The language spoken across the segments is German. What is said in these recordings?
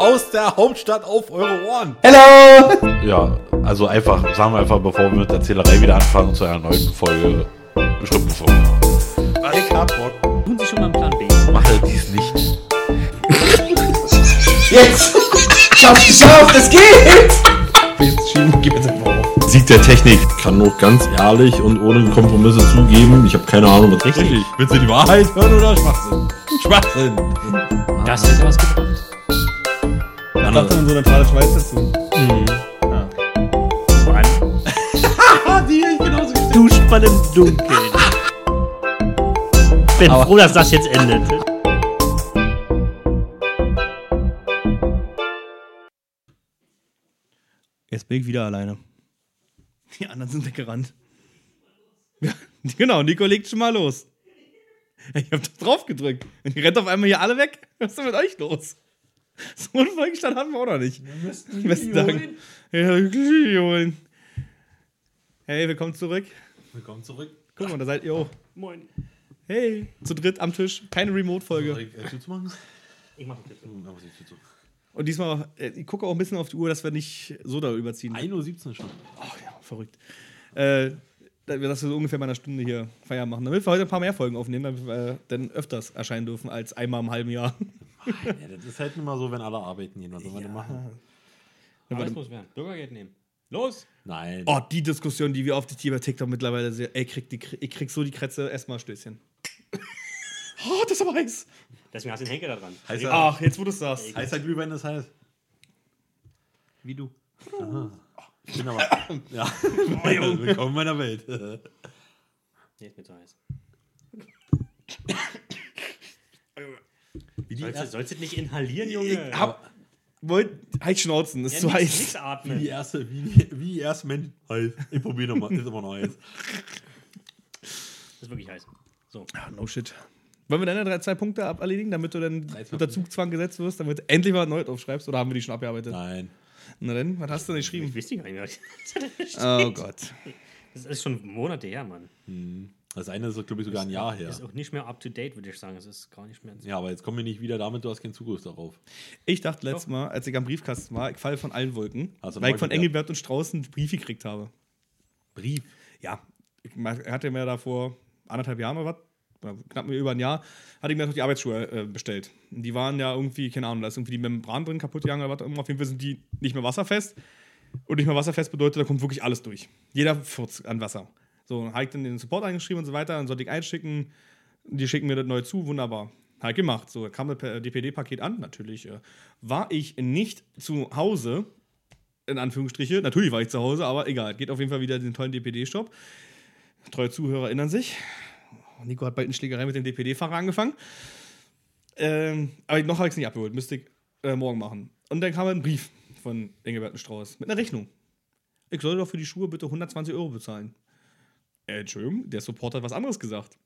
aus der Hauptstadt auf eure Ohren. Hello! Ja, also einfach, sagen wir einfach, bevor wir mit der Zählerei wieder anfangen, zu einer neuen Folge bestimmten Folge. Rick Hardrock. Tun Sie schon mal einen Plan B. Mache dies nicht. Jetzt! Schaff, geschafft, es geht! Jetzt schieben, gib jetzt einfach auf. Sieg der Technik. Kann nur ganz ehrlich und ohne Kompromisse zugeben. Ich habe keine Ahnung, was richtig. Willst du die Wahrheit hören oder Schwachsinn? Schwachsinn. Das hätte was gebracht. Ich dachte, man so neutrale Schweiz dazu. Vor allem Ah, die ich genauso gestellt. duscht man im Dunkeln. Bin froh, dass das jetzt endet. Jetzt bin ich wieder alleine. Die anderen sind weggerannt. Ja, genau, Nico legt schon mal los. Ich hab da drauf gedrückt. Und die rennt auf einmal hier alle weg. Was ist denn mit euch los? So einen Folgenstand haben wir auch noch nicht. Besten Dank. Ja, holen. Hey, willkommen zurück. Willkommen zurück. Guck mal, da seid ihr auch. Moin. Hey, zu dritt am Tisch. Keine Remote-Folge. Soll ich äh, Tür zu machen? Ich mach das. Hm, die Tür zu. Und diesmal, äh, ich gucke auch ein bisschen auf die Uhr, dass wir nicht so da überziehen. 1.17 Uhr schon. Ach ja, verrückt. Äh, dass wir so ungefähr mal eine Stunde hier Feier machen. Damit wir heute ein paar mehr Folgen aufnehmen, damit wir dann öfters erscheinen dürfen als einmal im halben Jahr. Ja, das ist halt immer so, wenn alle arbeiten gehen. Was soll man denn machen? Aber das muss werden. Bürgergeld nehmen. Los! Nein. Oh, die Diskussion, die wir auf die Tier bei TikTok mittlerweile sehen. Ey, krieg die, ich krieg so die Krätze. Erstmal Stößchen. Oh, das ist aber heiß. Deswegen hast du den Henker da dran. Heißt er- Ach, jetzt wo du es sagst. Heißer Glühwein ist heiß. Wie du. Ich bin aber. ja. Willkommen in meiner Welt. Nee, ist mir zu heiß. Wie die, Sollst sollst du nicht inhalieren, Junge? Ich hab. Wollt, halt Schnauzen, ist ja, zu nix, heiß. nix wie die erste, wie, wie die erste Mensch heiß. Ich probier nochmal. Ist immer noch heiß. Das ist wirklich heiß. So. Ah, no shit. Wollen wir deine drei, zwei Punkte ab erledigen, damit du dann unter Zugzwang gesetzt wirst, damit du endlich mal neu aufschreibst? Oder haben wir die schon abgearbeitet? Nein. Na denn, was hast du denn Ich geschrieben? wüsste gar nicht mehr. Oh Gott. Das ist schon Monate her, Mann. Das eine ist, glaube ich, sogar ein Jahr her. Ist auch nicht mehr up to date, würde ich sagen. Es ist gar nicht mehr. Ja, aber jetzt kommen wir nicht wieder damit, du hast keinen Zugriff darauf. Ich dachte letztes Mal, als ich am Briefkasten war, ich falle von allen Wolken, du weil ich von? Engelbert und Strauß einen Brief gekriegt habe. Brief. Ja, ich hatte mir da vor anderthalb Jahren oder was, knapp über ein Jahr, hatte ich mir noch die Arbeitsschuhe äh, bestellt. Die waren ja irgendwie, keine Ahnung, da ist irgendwie die Membran drin kaputt gegangen oder was. auch immer. Auf jeden Fall sind die nicht mehr wasserfest. Und nicht mehr wasserfest bedeutet, da kommt wirklich alles durch. Jeder Furz an Wasser. So, habe ich dann den Support eingeschrieben und so weiter, dann sollte ich einschicken. Die schicken mir das neu zu, wunderbar. Ich gemacht. So, kam das per- DPD-Paket an, natürlich. Äh, war ich nicht zu Hause, in Anführungsstriche. Natürlich war ich zu Hause, aber egal. Geht auf jeden Fall wieder den tollen DPD-Stopp. Treue Zuhörer erinnern sich. Nico hat bald eine Schlägerei mit dem DPD-Fahrer angefangen. Ähm, aber noch habe ich es nicht abgeholt. Müsste ich äh, morgen machen. Und dann kam ein Brief von Engelbert Strauß mit einer Rechnung. Ich soll doch für die Schuhe bitte 120 Euro bezahlen. Äh, Entschuldigung, der Support hat was anderes gesagt.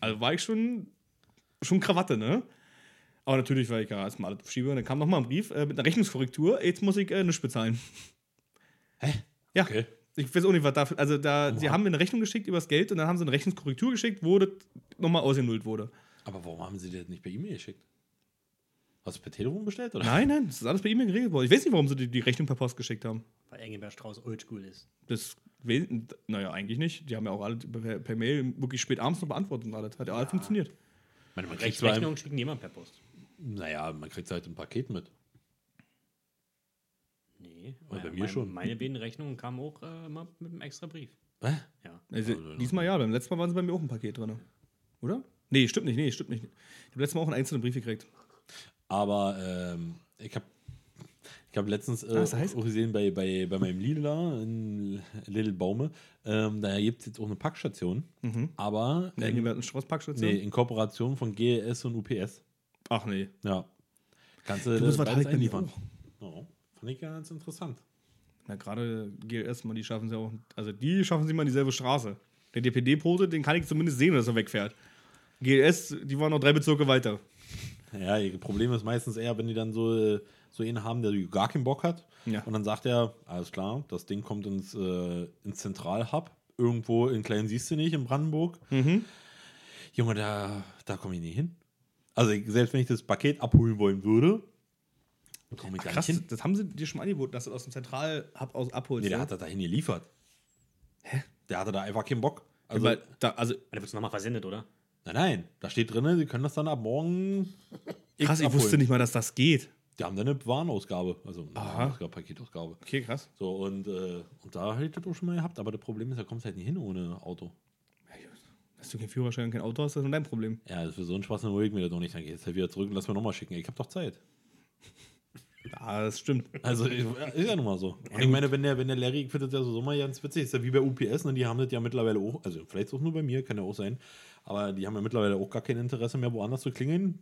Also war ich schon, schon Krawatte, ne? Aber natürlich war ich ja erstmal alles schiebe. Und dann kam nochmal ein Brief äh, mit einer Rechnungskorrektur. Jetzt muss ich äh, nichts bezahlen. Hä? Ja. Okay. Ich weiß auch nicht, was dafür. Also, da, sie haben mir eine Rechnung geschickt übers Geld und dann haben sie eine Rechnungskorrektur geschickt, wo das nochmal ausgenullt wurde. Aber warum haben sie das nicht per E-Mail geschickt? Hast du per Telefon bestellt? Oder? Nein, nein, das ist alles per E-Mail geregelt worden. Ich weiß nicht, warum sie die, die Rechnung per Post geschickt haben. Weil Engelbert Strauß oldschool ist. Das, we- naja, eigentlich nicht. Die haben ja auch alle per, per Mail wirklich spät abends noch beantwortet und alles. Hat ja alles funktioniert. Ich meine, man kriegt Rechnungen schicken jemand per Post. naja, man kriegt halt ein Paket mit. Nee. bei meine- mir schon. Meine beiden Rechnungen kamen auch äh, immer mit einem extra Brief. Hä? Ja. Also, Also, diesmal ja, beim letzten Mal waren sie bei mir auch ein Paket drin. Oder? Nee, stimmt nicht, nee, stimmt nicht. Ich habe letztes Mal auch einen einzelnen Brief gekriegt. Aber ähm, ich habe ich hab letztens äh, Ah, auch gesehen bei, bei, bei meinem Lidl da in Little Baume, ähm, da gibt es jetzt auch eine Packstation, aber Der ähm, Engelbert und Strauß Packstation? nee, in Kooperation von GLS und UPS. Ach nee. Ja. Kannst du Du musst was einliefern. auch. Ja, fand ich ganz interessant. Na, gerade GLS, man, die schaffen sie auch. Also, die schaffen sie mal dieselbe Straße. Der DPD-Pote, den kann ich zumindest sehen, dass er wegfährt. GLS, die waren noch drei Bezirke weiter. Ja, ihr Problem ist meistens eher, wenn die dann so, so einen haben, der gar keinen Bock hat. Ja. Und dann sagt er, alles klar, das Ding kommt ins, äh, ins Zentralhub. Irgendwo in Klein siehst du nicht, in Brandenburg. Junge, da, da komme ich nie hin. Also ich, selbst wenn ich das Paket abholen wollen würde, Komm ich Ach, gar krass, nicht hin. das haben sie dir schon mal angeboten, dass du aus dem Zentralhub aus abholst. Nee, der ja? hat das dahin geliefert. Hä? Der hatte da einfach keinen Bock. Also, Weil da, also Da wird es nochmal versendet, oder? Nein, nein, da steht drin, sie können das dann ab morgen. krass, ich abholen. wusste nicht mal, dass das geht. Die haben dann eine Warenausgabe, also eine Paketausgabe. Okay, krass. So, und, äh, und da hätte ich das auch schon mal gehabt, aber das Problem ist, da kommst du halt nicht hin ohne Auto. Dass du keinen Führerschein und kein Auto hast, das ist dein Problem. Ja, das ist für so einen Spaß dann hole ich mir das doch nicht. Dann gehst du halt wieder zurück und lass mir nochmal schicken. Ich hab doch Zeit. Ja, das stimmt. Also ist ja nun mal so. Und ich meine, wenn der, wenn der Larry, ich finde das ja so mal ganz witzig, ist ja wie bei UPS, ne? die haben das ja mittlerweile auch, also vielleicht auch nur bei mir, kann ja auch sein, aber die haben ja mittlerweile auch gar kein Interesse mehr, woanders zu klingeln.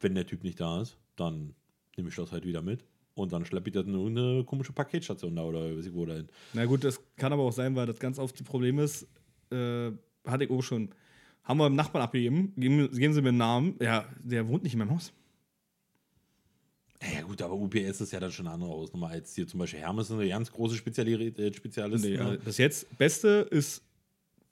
Wenn der Typ nicht da ist, dann nehme ich das halt wieder mit und dann schleppe ich das in irgendeine komische Paketstation da oder weiß ich wo dahin. Na gut, das kann aber auch sein, weil das ganz oft das Problem ist, äh, hatte ich auch schon. Haben wir dem Nachbarn abgegeben, geben, geben sie mir einen Namen. Ja, der wohnt nicht in meinem Haus. Ja, ja gut, aber UPS ist ja dann schon eine andere Hausnummer als hier zum Beispiel Hermes, eine ganz große Speziali äh, Spezialist. Nee, ne? also bis jetzt, beste ist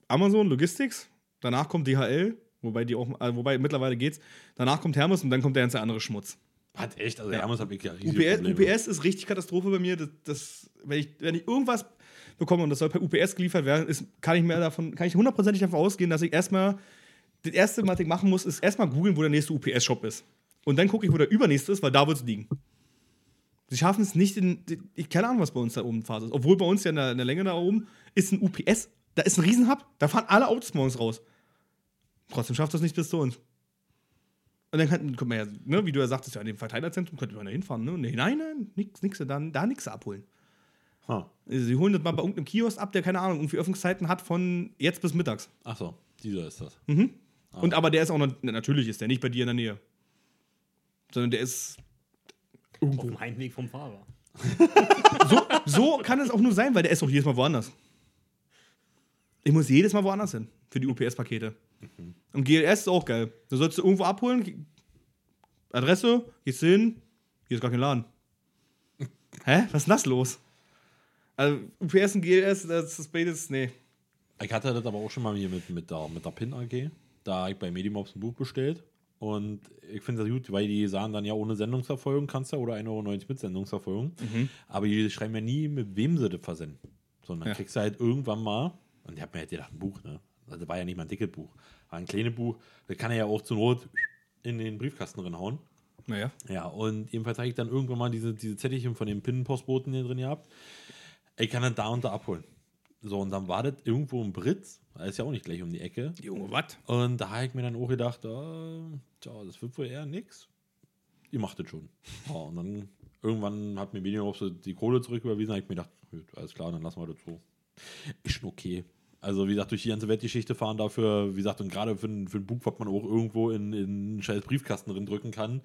Amazon Logistics, danach kommt DHL, wobei die auch, äh, wobei mittlerweile geht's. Danach kommt Hermes und dann kommt der ganze andere Schmutz. Hat echt, also Ja. Hermes habe ich ja riesige UPS, Probleme. UPS ist richtig Katastrophe bei mir. Das, das, wenn, ich, wenn ich irgendwas bekomme und das soll per UPS geliefert werden, ist, kann ich mir davon, kann ich hundertprozentig davon ausgehen, dass ich erstmal, das erste, was ich machen muss, ist erstmal googeln, wo der nächste UPS-Shop ist. Und dann gucke ich, wo der übernächste ist, weil da wird es liegen. Sie schaffen es nicht in, ich keine Ahnung, was bei uns da oben Phase ist. Obwohl bei uns ja in der, in der Länge da oben ist ein UPS, da ist ein Riesenhub, da fahren alle Autos morgens raus. Trotzdem schafft das nicht bis zu uns. Und dann könnten, könnte man ja, ne, wie du ja sagtest, ja, in dem Verteilerzentrum könnte man da hinfahren. Ne? Nee, nein, nein, nix, nix, da, da nichts abholen. Ha. Also, sie holen das mal bei irgendeinem Kiosk ab, der, keine Ahnung, irgendwie Öffnungszeiten hat von jetzt bis mittags. Ach so, dieser ist das. Und aber der ist auch noch, na, natürlich ist der nicht bei dir in der Nähe. Sondern der ist Auf irgendwo. dem Heimweg vom Fahrer. So, so kann es auch nur sein, weil der ist auch jedes Mal woanders. Ich muss jedes Mal woanders hin für die UPS-Pakete. Und GLS ist auch geil. Da sollst du irgendwo abholen. Adresse, gehst du hin, hier ist gar kein Laden. Hä? Was ist denn das los? Also UPS und GLS, das ist beides, nee. Ich hatte das aber auch schon mal hier mit, mit, der, mit der PIN AG. Da habe ich bei Medimobs ein Buch bestellt. Und ich finde das gut, weil die sagen dann ja ohne Sendungsverfolgung kannst du oder 1,90 Euro mit Sendungsverfolgung. Aber die schreiben ja nie, mit wem sie das versenden. Sondern Ja. kriegst du halt irgendwann mal, und ich habe mir halt gedacht, ein Buch, ne? Also, Das war ja nicht mal ein dickes Buch. War ein kleines Buch. Das kann er ja auch zur Not in den Briefkasten reinhauen. Naja. Ja, und jedenfalls habe ich dann irgendwann mal diese, diese Zettelchen von den Pinnenpostboten hier drin gehabt. Ich kann das da und da abholen. So, und dann war das irgendwo im Britz. Da ist ja auch nicht gleich um die Ecke. Junge, was? Und da habe ich mir dann auch gedacht, ah, tja, das wird wohl eher nix. Ihr macht das schon. Ja, und dann irgendwann hat mir Medium so die Kohle zurück überwiesen. habe ich mir gedacht, alles klar, dann lassen wir das so. Ist schon okay. Also, wie gesagt, durch die ganze Weltgeschichte fahren dafür, wie gesagt, und gerade für, ein- für ein Buch, was man auch irgendwo in, in einen scheiß Briefkasten drin drücken kann.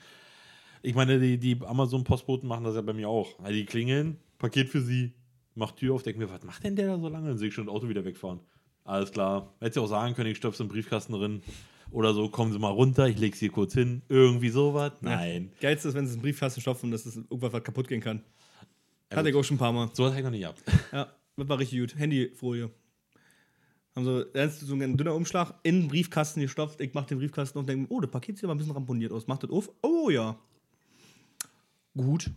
Ich meine, die, die Amazon-Postboten machen das ja bei mir auch. Also die klingeln, Paket für sie, macht Tür auf, denke mir, was macht denn der da so lange? Dann sehe ich schon das Auto wieder wegfahren. Alles klar. Hätte sie auch sagen können, ich stöpfe im Briefkasten drin. Oder so, kommen Sie mal runter, ich lege sie hier kurz hin. Irgendwie sowas. Nein. Geilste ist, wenn es einen Briefkasten stopfen dass es irgendwas was kaputt gehen kann. Ja, Hatte ich auch schon ein paar Mal. So was habe ich noch nicht gehabt. Ja, das war richtig gut. Handyfolie. Haben so, da ist so ein dünner Umschlag in den Briefkasten gestopft. Ich mach den Briefkasten und denke, oh, das Paket sieht aber ein bisschen ramponiert aus. Macht das auf? Oh ja. Gut.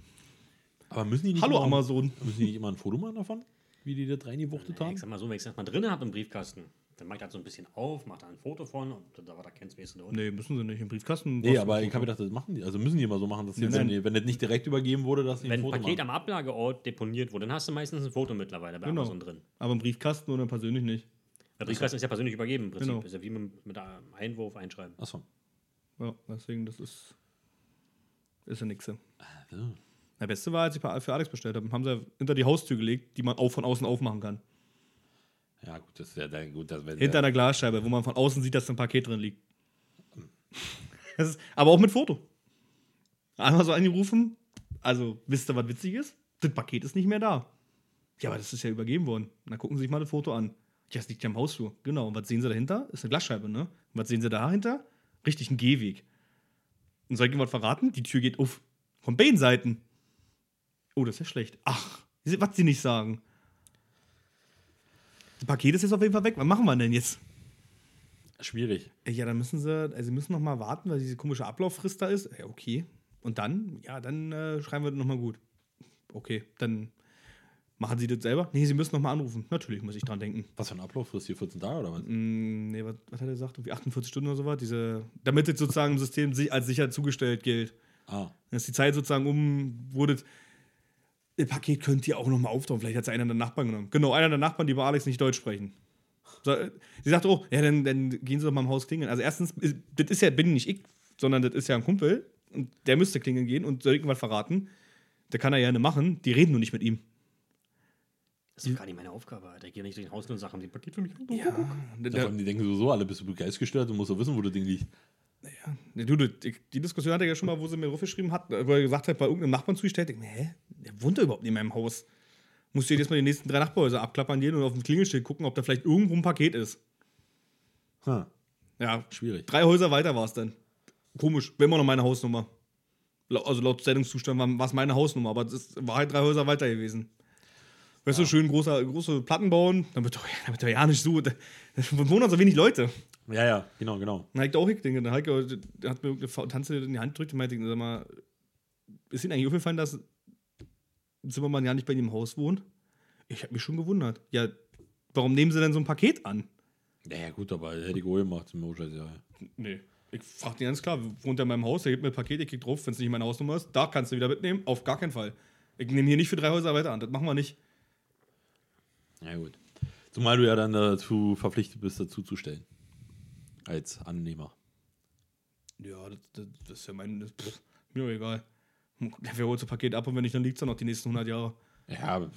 Aber müssen die nicht Hallo immer, Amazon. Müssen die nicht immer ein Foto machen davon? Wie die das reingewuchtet haben? ich sag mal so, wenn ich es erstmal drin habe im Briefkasten, dann mache ich das so ein bisschen auf, mache da ein Foto von und da war da du da unten. Nee, müssen sie nicht. Im Briefkasten. Nee, aber ich habe gedacht, das machen die. Also müssen die immer so machen, dass Nein, wenn, wenn das nicht direkt übergeben wurde, dass sie Wenn ein ein Foto Paket machen. am Ablageort deponiert wurde, dann hast du meistens ein Foto mittlerweile bei Genau. Amazon drin. Aber im Briefkasten oder persönlich nicht. Der Briefkasten ist ja persönlich übergeben im Prinzip. Genau. Ist ja wie mit, mit einem Einwurf einschreiben. Achso. Ja, deswegen, das ist. Ist ja nix. Ja. Der beste war, als ich für Alex bestellt habe. Haben sie hinter die Haustür gelegt, die man auch von außen aufmachen kann. Ja, gut, das ist ja dann gut. Das wäre Hinter einer Glasscheibe, wo man von außen sieht, dass ein Paket drin liegt. Das ist, aber auch mit Foto. Einmal so angerufen. Also, wisst ihr, was witzig ist? Das Paket ist nicht mehr da. Ja, aber das ist ja übergeben worden. Na, gucken Sie sich mal das Foto an. Ja, das liegt ja im Hausflur. Genau. Und was sehen Sie dahinter? Ist eine Glasscheibe, ne? Und was sehen Sie dahinter? Richtig ein Gehweg. Und soll ich was verraten? Die Tür geht auf. Von beiden Seiten. Oh, das ist ja schlecht. Ach, was Sie nicht sagen. Das Paket ist jetzt auf jeden Fall weg. Was machen wir denn jetzt? schwierig. Ja, dann müssen sie, also sie müssen noch mal warten, weil diese komische Ablauffrist da ist. Ja, okay. Und dann, ja, dann äh, schreiben wir das nochmal gut. Okay, dann machen Sie das selber? Nee, Sie müssen nochmal anrufen. Natürlich muss ich dran denken. Was für ein Ablaufrist hier? 14 Tage oder was? Mm, nee, was, was hat er gesagt? Irgendwie 48 Stunden oder so was? Diese, damit das sozusagen im System sich als sicher zugestellt gilt. Ah, ist die Zeit sozusagen um, wurde das Paket könnt ihr auch nochmal auftauchen. Vielleicht hat es einer der Nachbarn genommen. Genau, einer der Nachbarn, die bei Alex nicht Deutsch sprechen. So, äh, sie sagt, oh, ja, dann, dann gehen Sie doch mal im Haus klingeln. Also erstens, das ist ja, bin nicht ich, sondern das ist ja ein Kumpel und der müsste klingeln gehen und soll irgendwas verraten. Der kann er ja nicht machen, die reden nur nicht mit ihm. Das ist doch gar nicht meine Aufgabe, Alter. Ich gehe nicht durch den Haus und sage, haben Sie ein Paket für mich? Ja, da allem, die denken sowieso alle, bist du geistgestört und musst doch wissen, wo das Ding liegt. Ne, Du, du, die Diskussion hatte er ja schon mal, wo sie mir aufgeschrieben hat, wo er gesagt hat, bei irgendeinem Nachbarn zugestellt, ich, hä, der wohnt da überhaupt nicht in meinem Haus. Musst du jetzt mal die nächsten drei Nachbarhäuser abklappern gehen und auf dem Klingelschild gucken, ob da vielleicht irgendwo ein Paket ist. Ha, Ja, schwierig. drei Häuser weiter war es dann. Komisch, war immer noch meine Hausnummer. Also laut Sendungszustand war es meine Hausnummer, aber es war halt drei Häuser weiter gewesen. Weißt du, schön große, große Platten bauen, damit doch, damit doch ja nicht so. Da da wohnen so wenig Leute. Ja, ja, genau, genau. Dann Heike auch hingekriegt. Dann hat mir eine Tanze in die Hand gedrückt und meinte, sag mal, ist Ihnen eigentlich aufgefallen, dass Zimmermann ja nicht bei ihm im Haus wohnt? Ich habe mich schon gewundert. Ja, warum nehmen Sie denn so ein Paket an? Ja, ja, gut, aber hätte ich auch gemacht, im Moscheiß, ja. Nee. Ich frage den ganz klar, wohnt er in meinem Haus, er gibt mir ein Paket, ich krieg drauf, wenn es nicht meine Hausnummer ist, da kannst du wieder mitnehmen, auf gar keinen Fall. Ich nehme hier nicht für drei Häuser weiter an, das machen wir nicht. Ja, gut. Zumal du ja dann dazu verpflichtet bist, dazu zu stellen. Als Annehmer. Ja, das, das, das ist ja mein, das, pff, mir doch egal. Wer holt so Paket ab und wenn nicht, dann liegt es noch die nächsten 100 Jahre. Ja,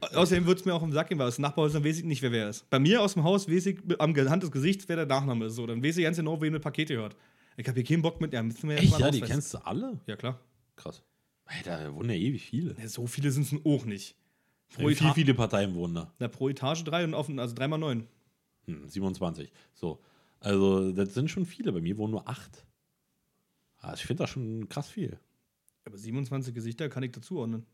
Außerdem wird es mir auch im Sack gehen, weil aus Nachbarhäusern weiß ich nicht, wer wer ist. Bei mir aus dem Haus weiß ich am Hand des Gesichts, wer der Nachname ist. So, dann weiß ich ganz genau, wem das Paket gehört. Ich habe hier keinen Bock mit, ja, müssen wir echt, ja, die kennst du alle? Ja, klar. Krass. Alter, da wohnen ja ewig viele. Ja, so viele sind es auch nicht. Pro, Wie Eta viele, viele Parteien wohnen da? Na, pro Etage drei und offen, also dreimal neun. Hm, 27. So. Also, das sind schon viele. Bei mir wohnen nur acht. Ah, ich finde das schon krass viel. Aber 27 Gesichter kann ich dazuordnen.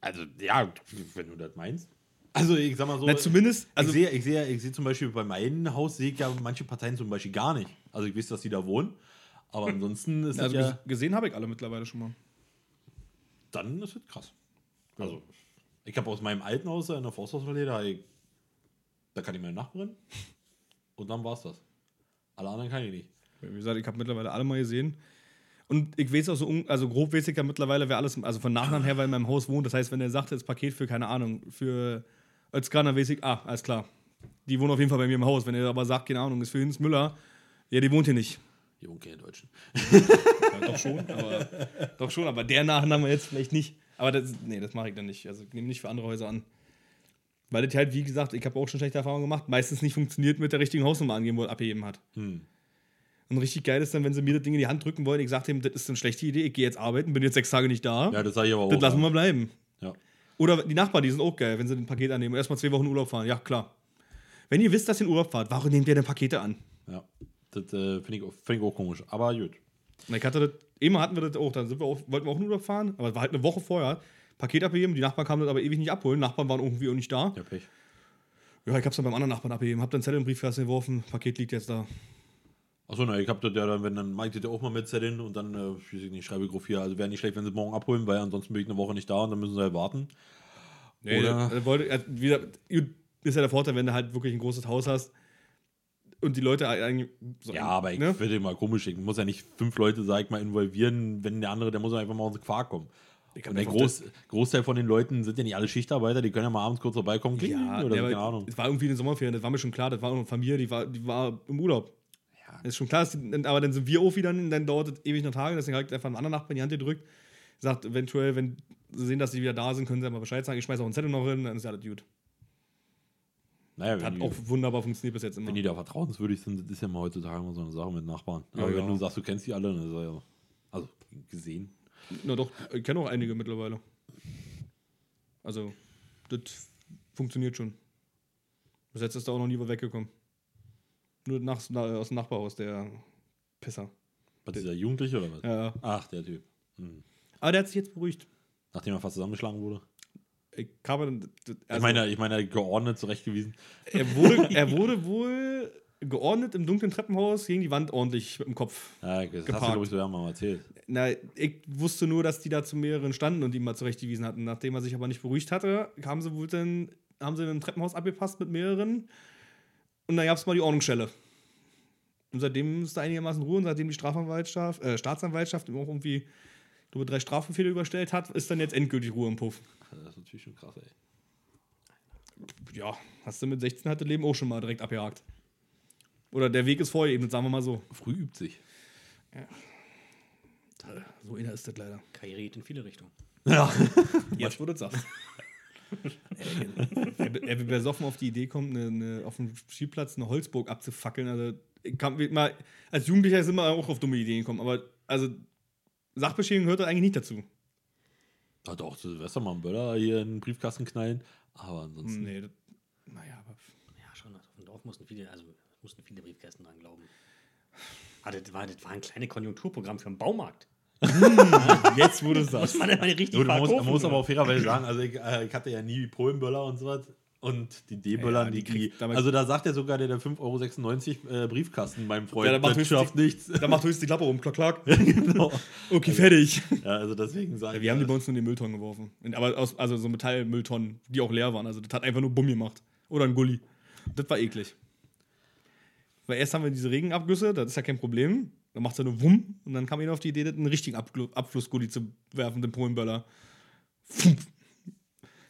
Also, ja, wenn du das meinst. Also, ich sag mal so. Na, zumindest, also, also ich sehe ich sehe, ich sehe zum Beispiel bei meinem Haus, sehe ich ja manche Parteien zum Beispiel gar nicht. Also, ich weiß, dass die da wohnen. Aber ansonsten ist also das ja. ges- gesehen habe ich alle mittlerweile schon mal. Dann ist es krass. Also, ich habe aus meinem alten Haus in der Forsthausverleih, da, hab ich- da kann ich meine Nachbarin. Und dann war's das. Alle anderen kann ich nicht. Wie gesagt, ich habe mittlerweile alle mal gesehen. Und ich weiß auch so, also grob weiß ich ja mittlerweile, wer alles, also von Nachnamen her, wer in meinem Haus wohnt. Das heißt, wenn er sagt, das Paket für, keine Ahnung, für Özkan, dann weiß ich, ah, alles klar. Die wohnen auf jeden Fall bei mir im Haus. Wenn er aber sagt, keine Ahnung, ist für Hinz Müller, ja, die wohnt hier nicht. Die wohnen keine Deutschen. Ja, doch schon, aber, doch schon, aber der Nachname jetzt vielleicht nicht. Aber das, nee, das mache ich dann nicht. Also ich nehme nicht für andere Häuser an. Weil das halt, wie gesagt, ich habe auch schon schlechte Erfahrungen gemacht, meistens nicht funktioniert mit der richtigen Hausnummer angeben, wo er abgegeben hat. Hm. Und richtig geil ist dann, wenn sie mir das Ding in die Hand drücken wollen, ich sage dem, das ist eine schlechte Idee, ich gehe jetzt arbeiten, bin jetzt sechs Tage nicht da. Ja, das sage ich aber auch. das lassen wir bleiben. Ja. Oder die Nachbarn, die sind auch geil, wenn sie ein Paket annehmen und erstmal zwei Wochen Urlaub fahren. Ja, klar. Wenn ihr wisst, dass ihr in Urlaub fahrt, warum nehmt ihr denn Pakete an? Ja. Das äh, finde ich, find ich auch komisch. Aber gut. Ich hatte das, immer hatten wir das auch, dann sind wir auch, wollten wir auch Urlaub fahren, aber es war halt eine Woche vorher. Paket abgegeben, die Nachbarn kamen das aber ewig nicht abholen. Nachbarn waren irgendwie auch nicht da. Ja, Pech. Ja, ich hab's dann beim anderen Nachbarn abgegeben, hab dann Zettel im Briefkasten geworfen, Paket liegt jetzt da. Achso, na, ich hab das ja dann, wenn dann Mike das ja auch mal mitzetteln und dann, äh, ich weiß nicht, schreibe ich drauf hier, also wäre nicht schlecht, wenn sie morgen abholen, weil ansonsten bin ich eine Woche nicht da und dann müssen sie halt warten. Nee, Oder- er wollte, er, wieder, gut, ist ja der Vorteil, wenn du halt wirklich ein großes Haus hast und die Leute eigentlich. So, Ja, aber ich ne? finde immer komisch, ich muss ja nicht fünf Leute, sag ich mal, involvieren, wenn der andere, der muss einfach mal aus dem Quark kommen. Und der Groß, Großteil von den Leuten sind ja nicht alle Schichtarbeiter, die können ja mal abends kurz vorbeikommen, Ja, oder der so, keine Ahnung. Es war irgendwie eine Sommerferien, das war mir schon klar, das war eine Familie, die war, die war im Urlaub. Ja. Das ist schon klar, die, aber dann sind wir auch wieder, dann dauert es ewig noch Tage, deswegen habe ich einfach einen anderen Nachbarn in die Hand gedrückt, sagt, eventuell, wenn sie sehen, dass sie wieder da sind, können sie ja mal Bescheid sagen, ich schmeiße auch einen Zettel noch hin, dann ist ja alles gut. Naja, Hat auch die, wunderbar funktioniert bis jetzt immer. wenn die da vertrauenswürdig sind, das ist ja mal heutzutage immer so eine Sache mit Nachbarn. Aber ja. wenn du sagst, du kennst die alle, dann ist er ja, also gesehen. Na doch, ich kenne auch einige mittlerweile. Also, das funktioniert schon. Bis jetzt ist da auch noch nie was weggekommen. Nur nach, na, aus dem Nachbarhaus, der Pisser. Was, dieser Jugendliche oder was? Ja, ja. Ach, der Typ. Hm. Aber der hat sich jetzt beruhigt. Nachdem er fast zusammengeschlagen wurde. Ich habe. Also, ich meine, ich meine, geordnet zurechtgewiesen. er, wurde, er wurde wohl geordnet im dunklen Treppenhaus gegen die Wand ordentlich mit dem Kopf. Ja, das hast du, Geparkt. glaube ich, so ja mal erzählt. Na, ich wusste nur, dass die da zu mehreren standen und die mal zurechtgewiesen hatten. Nachdem er sich aber nicht beruhigt hatte, kamen sie wohl dann, haben sie ein Treppenhaus abgepasst mit mehreren. Und dann gab es mal die Ordnungsstelle. Und seitdem ist da einigermaßen Ruhe und seitdem die Strafanwaltschaft, äh, Staatsanwaltschaft auch irgendwie, glaube, drei Strafbefehle überstellt hat, ist dann jetzt endgültig Ruhe im Puff. Das ist natürlich schon krass, ey. Ja, hast du mit 16 hatte Leben auch schon mal direkt abgehakt. Oder der Weg ist vorgeebnet, sagen wir mal so. Früh übt sich. So einer ist das leider. Karriere geht in viele Richtungen. Ja. Jetzt, wo du das sagst. er, wird besoffen auf die Idee kommt, eine, eine, auf dem Spielplatz eine Holzburg abzufackeln. Also, ich kann, mal, als Jugendlicher sind wir auch auf dumme Ideen gekommen. Aber also, Sachbeschädigung gehört da eigentlich nicht dazu. Ja, doch, Silvester mal einen Böller hier in den Briefkasten knallen. Aber ansonsten. Nee, das, naja, aber Ja, schon. Auf dem Dorf mussten viele, also mussten viele Briefkästen dran glauben. Ah, das, war, das war ein kleines Konjunkturprogramm für den Baumarkt. jetzt, wo du Muss sagst. man immer richtig Gut, man muss, man muss aber auch fairerweise sagen, also ich, äh, ich hatte ja nie Polenböller und so was. Und die D-Böller, Ja, die, die die, also da sagt ja sogar der, der 5,96 Euro äh, Briefkasten beim Freund, Ja, der macht das schafft nichts. Da macht höchstens die Klappe um. Klack, klack. genau. Okay, fertig. Ja, also deswegen sagen Ja, wir haben die bei uns nur in den Mülltonnen geworfen. Aber aus, also so Metallmülltonnen, die auch leer waren. Also das hat einfach nur Bumm gemacht. Oder ein Gully. Das war eklig. Weil erst haben wir diese Regenabgüsse, das ist ja kein Problem. Dann macht ja nur Wumm und dann kam jeder auf die Idee, einen richtigen Abflussgully zu werfen, den Polenböller.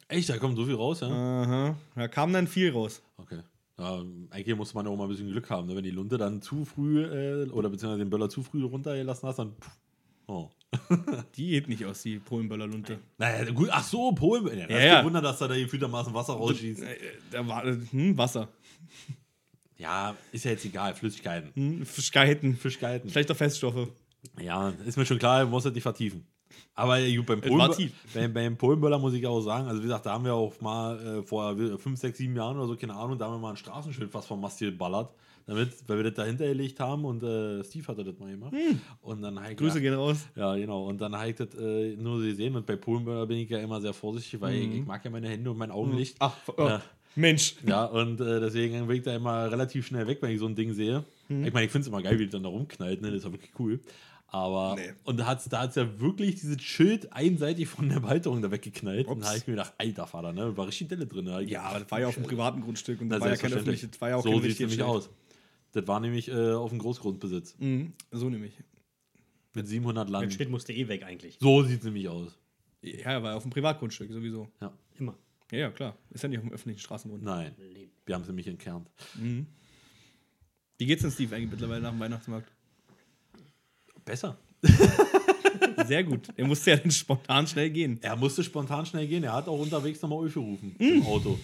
Echt, da kommt so viel raus, ja? Aha. Da kam dann viel raus. Okay. Ja, eigentlich muss man auch mal ein bisschen Glück haben, ne? wenn die Lunte dann zu früh äh, oder beziehungsweise den Böller zu früh runtergelassen hast, dann. Pff, oh. Die geht nicht aus, die Polenböllerlunte. Naja, gut, ach so, Polen. Ja, das Ja, ist ja. kein Wunder, dass da gefühltermaßen Wasser rausschießt. Äh, Da war hm, Wasser. Ja, ist ja jetzt egal, Flüssigkeiten. Hm, Fischgeiten. Fischgeiten. Schlechter Feststoffe. Ja, ist mir schon klar, man muss das nicht vertiefen. Aber gut, beim, Polen, beim, beim Polenböller muss ich auch sagen, also wie gesagt, da haben wir auch mal äh, vor 5, 6, 7 Jahren oder so, keine Ahnung, da haben wir mal ein Straßenschild fast vom Mast geballert, damit, weil wir das dahinter gelegt haben und äh, Steve hatte das mal gemacht. Und dann halt, Hm. Grüße ja, gehen raus. Ja, genau. Und dann habe ich das äh, nur gesehen und bei Polenböller bin ich ja immer sehr vorsichtig, weil ich, ich mag ja meine Hände und mein Augenlicht. Ach, oh, Ja. Mensch. Ja, und äh, deswegen bin ich da immer relativ schnell weg, wenn ich so ein Ding sehe. Ich meine, ich finde es immer geil, wie das dann da rumknallt, ne? das ist ja wirklich cool. Aber, Nee. und da hat es da hat's ja wirklich dieses Schild einseitig von der Halterung da weggeknallt. Und da Ups. habe ich mir gedacht, alter Vater, ne? War richtig Delle drin. Da hab ich Ja, aber das war ja auf dem privaten Grundstück und das war ja kein öffentliches, das war ja auch so kein sieht es richtiges nämlich aus. Das war nämlich äh, auf dem Großgrundbesitz. Mhm, so nämlich. Mit 700 Das Land. Schild musste eh weg eigentlich. So sieht es nämlich aus. Ja, war auf dem Privatgrundstück sowieso. Ja. Immer. Ja, ja, klar. Ist ja nicht auf dem öffentlichen Straßengrund. Nein, wir haben es nämlich entkernt. Wie geht's denn Steve eigentlich mittlerweile nach dem Weihnachtsmarkt? Besser. Sehr gut. Er musste ja dann spontan schnell gehen. Er musste spontan schnell gehen. Er hat auch unterwegs nochmal Ulf gerufen im Auto.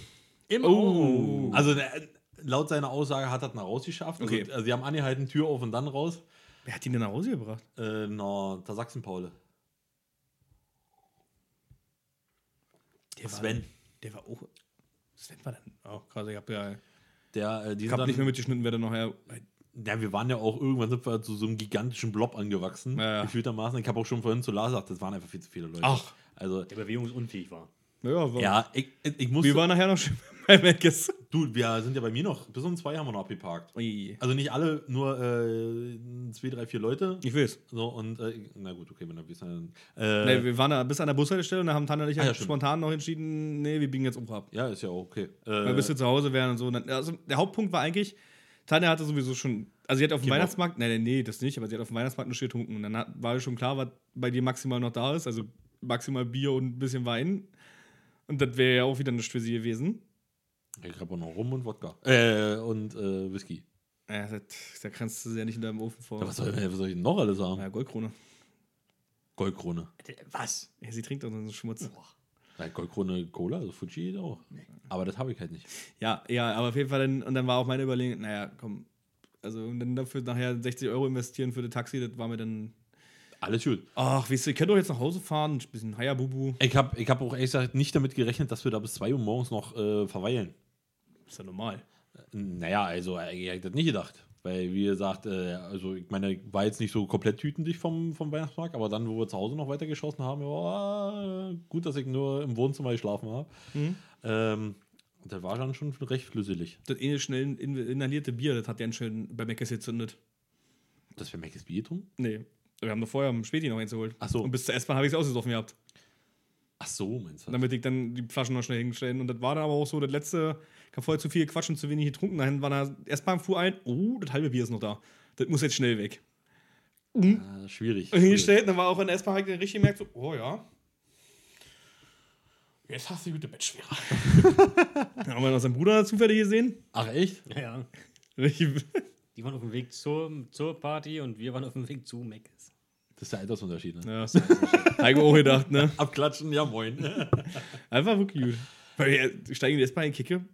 Im Oh. Also äh, laut seiner Aussage hat er das nach raus geschafft. Okay. Also, also, sie haben angehalten, Tür auf und dann raus. Wer hat ihn denn nach Hause gebracht? Äh, na, der Sachsen-Paule. Der Sven. War, der war auch. Sven war dann. Oh, krass, ich hab ja. Der, äh, die Ich hab dann, nicht mehr mitgeschnitten, wer da noch. Ja, wir waren ja auch irgendwann sind wir zu so einem gigantischen Blob angewachsen. Ja, ja. Gefühltermaßen. Ich habe auch schon vorhin zu Lars gesagt, das waren einfach viel zu viele Leute. Ach. Also, Der bewegungsunfähig war. Ja, war, ja, ich, ich, ich muss. Wir waren nachher noch schön bei Meckes. du, wir sind ja bei mir noch. Bis um zwei haben wir noch abgeparkt. Ui. Also nicht alle, nur äh, zwei, drei, vier Leute. Ich will's. So, und, äh, na gut, okay, wenn du bist, dann. Äh, Nee, wir waren da bis an der Bushaltestelle und da haben Tanja und ich Ah, ja, ja, stimmt. spontan noch entschieden, nee, wir biegen jetzt um ab. ja, ist ja auch okay. Äh, Weil bis wir zu Hause wären und so. Also der Hauptpunkt war eigentlich, Tanja hatte sowieso schon, also sie hat auf dem Genau. Weihnachtsmarkt, nee, nee, nee, das nicht, aber sie hat auf dem Weihnachtsmarkt nur getrunken. Und dann hat, war schon klar, was bei dir maximal noch da ist, also maximal Bier und ein bisschen Wein. Und das wäre ja auch wieder nichts für sie gewesen. Ich habe auch noch Rum und Wodka. Äh, und äh, Whisky. Ja, das, da kannst du sie ja nicht in deinem Ofen vor. Ja, was, soll, was soll ich denn noch alles haben? ja, Goldkrone. Goldkrone. Was? Ja, sie trinkt doch so einen Schmutz. Ja, Goldkrone Cola, also Fuji auch. Aber das habe ich halt nicht. Ja, ja, aber auf jeden Fall, dann, und dann war auch meine Überlegung, naja, komm, also und dann dafür nachher 60 Euro investieren für das Taxi, das war mir dann, Alles gut. ach, weißt du, ich könnte doch jetzt nach Hause fahren, ein bisschen Hayabubu. Ich habe ich hab auch ehrlich gesagt nicht damit gerechnet, dass wir da bis 2 Uhr morgens noch äh, verweilen. Ist ja normal. Naja, also äh, ich hätte das nicht gedacht. Weil, wie gesagt, äh, also ich meine, war jetzt nicht so komplett tütendicht vom, vom Weihnachtsmarkt, aber dann, wo wir zu Hause noch weitergeschossen haben, war gut, dass ich nur im Wohnzimmer geschlafen habe. Ähm, Und das war dann schon recht flüssig. Das eine schnell in- inhalierte Bier, das hat ganz schön bei Meckes gezündet. Das wäre Mc's Bier drum? Nee. Wir haben doch vorher am Späti noch eins geholt. Ach so. Und bis zur S-Bahn habe ich es ausgesoffen gehabt. Ach so, meinst du? Damit ich dann die Flaschen noch schnell hinstellen. Und das war dann aber auch so, das letzte, ich habe vorher zu viel Quatsch und zu wenig getrunken. Dann war da S-Bahn fuhr ein, oh, das halbe Bier ist noch da. Das muss jetzt schnell weg. Ah, schwierig. Und hingestellt, dann war auch in der S-Bahn richtig gemerkt, so, oh ja. Jetzt hast du die gute Bettschwere. dann haben wir noch seinen Bruder zufällig gesehen. Ach, echt? Ja, Die waren auf dem Weg zur, zur Party und wir waren auf dem Weg zu Meckes. Das ist der Altersunterschied, ne? Ja. Habe ich mir auch gedacht, ne? Abklatschen, ja moin. Einfach wirklich gut. Weil wir steigen in die S-Bahn in Kicke.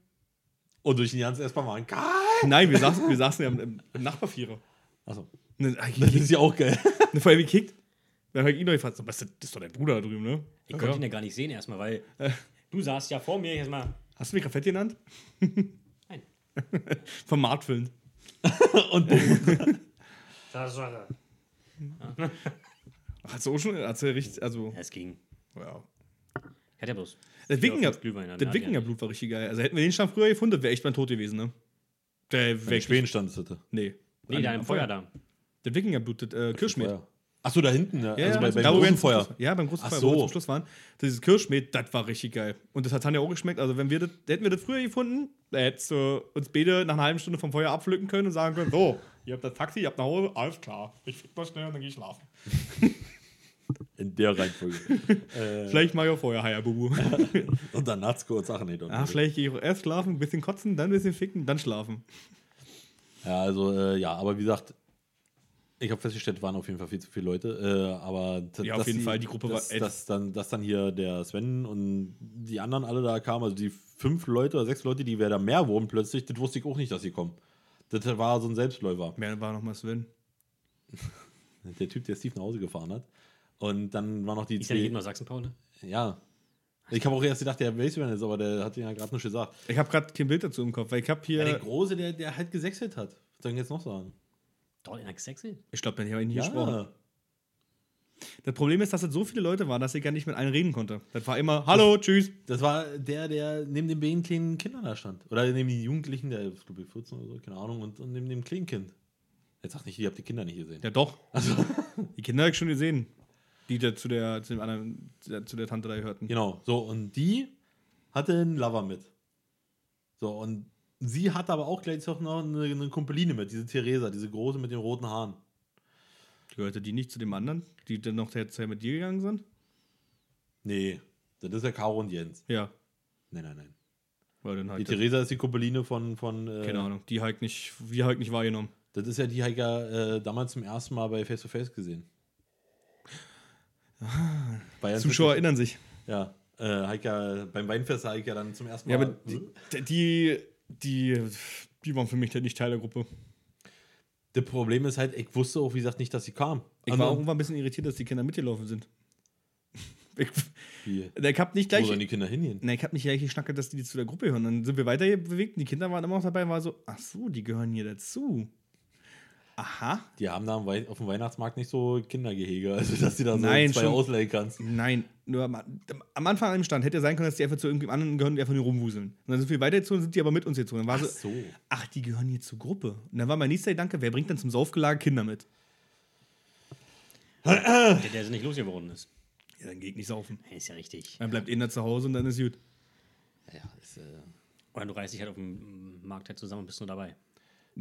Und durch den ganzen S-Bahn waren geil. Nein, wir saßen, wir saßen ja im, im, Nachbarvierer. Achso. Hab ich Das gekickt, ist ja auch geil. eine Feuerwehr gekickt. Dann habe ich ihn noch gefragt, so, was, das ist doch dein Bruder da drüben, ne? Ich Ja. konnte ihn ja gar nicht sehen erstmal, weil du saßt ja vor mir erstmal. Hast du mich Graffiti genannt? Nein. Vom Martfilm. Und Das war Hat sie auch schon, hat sie richtig, also, Es ging. ja. Ich hatte ja bloß. Das Wikinger, der das Wikingerblut war richtig geil. Also hätten wir den Stand früher gefunden, wäre echt mein Tod gewesen, ne? Der wäre Schweden stand es bitte. Nee. Nee, da im Feuer da. Das Wikingerblut, das äh, Kirschmet. Achso, da hinten, ne? Ja, also bei, ja, beim da, großen Feuer. Schluss- Ja, beim großen Ach Feuer, wo wir so. zum Schluss waren. Dieses Kirschmet, das war richtig geil. Und das hat Tanja auch geschmeckt. Also, wenn wir das, hätten wir das früher gefunden, da hättest du uns beide nach einer halben Stunde vom Feuer abpflücken können und sagen können: So, ihr habt das Taxi, ihr habt nach Hause, alles klar. Ich fick mal schnell und dann gehe ich schlafen. In der Reihenfolge. äh, Vielleicht mal ja vorher, Haya Bubu. und dann nachts kurz Sachen nicht. ah, vielleicht gehe ich auch erst schlafen, ein bisschen kotzen, dann ein bisschen ficken, dann schlafen. Ja, also, äh, ja, aber wie gesagt, ich habe festgestellt, waren auf jeden Fall viel zu viele Leute. Äh, aber Ja, auf dass jeden Fall, die Gruppe dass, war echt- Dass dann, dass dann hier der Sven und die anderen alle da kamen, also die fünf Leute oder sechs Leute, die wer da mehr wurden plötzlich, das wusste ich auch nicht, dass sie kommen. Das war so ein Selbstläufer. Wer war nochmal Sven? Der Typ, der Steve nach Hause gefahren hat. Und dann war noch die Ist ja nicht jeden nach Sachsen-Paul, ne? Ja. Ich habe auch erst gedacht, der weiß, wer das ist, aber der hat ja gerade nicht gesagt. Ich habe gerade kein Bild dazu im Kopf, weil ich habe hier. Ja, der Große, der, der halt gesexelt hat. Was soll ich jetzt noch sagen? Dort in der Sexy? ich glaube, den habe ich nie gesprochen. Ja. Das Problem ist, dass es so viele Leute waren, dass ich gar nicht mit allen reden konnte. Das war immer, hallo, tschüss. Das war der, der neben den beiden kleinen Kindern da stand. Oder neben den Jugendlichen, der ist, glaube ich, 14 oder so, keine Ahnung, und, und neben dem kleinen Kind. Jetzt sag nicht, ihr habt die Kinder nicht gesehen. Ja, doch. Die Kinder habe ich schon gesehen. Die da zu der, zu dem anderen, zu der, zu der Tante da gehörten. Genau, so, und die hatte einen Lover mit. So, und sie hatte aber auch gleich noch eine, eine Kumpeline mit, diese Theresa, diese große mit den roten Haaren. Gehörte die nicht zu dem anderen, die dann noch jetzt mit dir gegangen sind? Nee, das ist ja Caro und Jens. Ja. Nein, nein, nein. Weil dann Die halt. Theresa ist die Kumpeline von. von äh, keine Ahnung. Die halt nicht, die halt nicht wahrgenommen. Das ist ja die, die ich ja äh, damals zum ersten Mal bei Face to Face gesehen. Bayern Zuschauer erinnern sich. Ja, äh, ja, beim Weinfest habe ich ja dann zum ersten Mal. Ja, aber die, die, die, die waren für mich halt nicht Teil der Gruppe. das Problem ist halt, ich wusste auch, wie gesagt, nicht, dass sie kam. Ich Und war irgendwann ein bisschen irritiert, dass die Kinder mitgelaufen sind. Ich, Wie? ich hab nicht Wo gleich. sollen die Kinder hingehen? Na, ich hab nicht gleich geschnackert, dass die zu der Gruppe gehören. Dann sind wir weiter bewegt und die Kinder waren immer noch dabei und war so, ach so, die gehören hier dazu. Aha. Die haben da auf dem Weihnachtsmarkt nicht so Kindergehege, also dass du da so Nein, zwei schon. ausleihen kannst. Nein, nur am, am Anfang an dem Stand hätte ja sein können, dass die einfach zu irgendjemand anderen gehören, die einfach nur rumwuseln. Und dann sind wir weitergezogen, sind die aber mit uns gezogen. Dann war Ach so, ach, die gehören hier zur Gruppe. Und dann war mein nächster Gedanke, wer bringt dann zum Saufgelage Kinder mit? Der, der so nicht losgeworden ist. Ja, dann geht nicht saufen. Ja, Ist ja richtig. Dann bleibt einer zu Hause und dann ist gut. Ja, ist, äh, Oder du reißt dich halt auf dem Markt halt zusammen und bist nur dabei.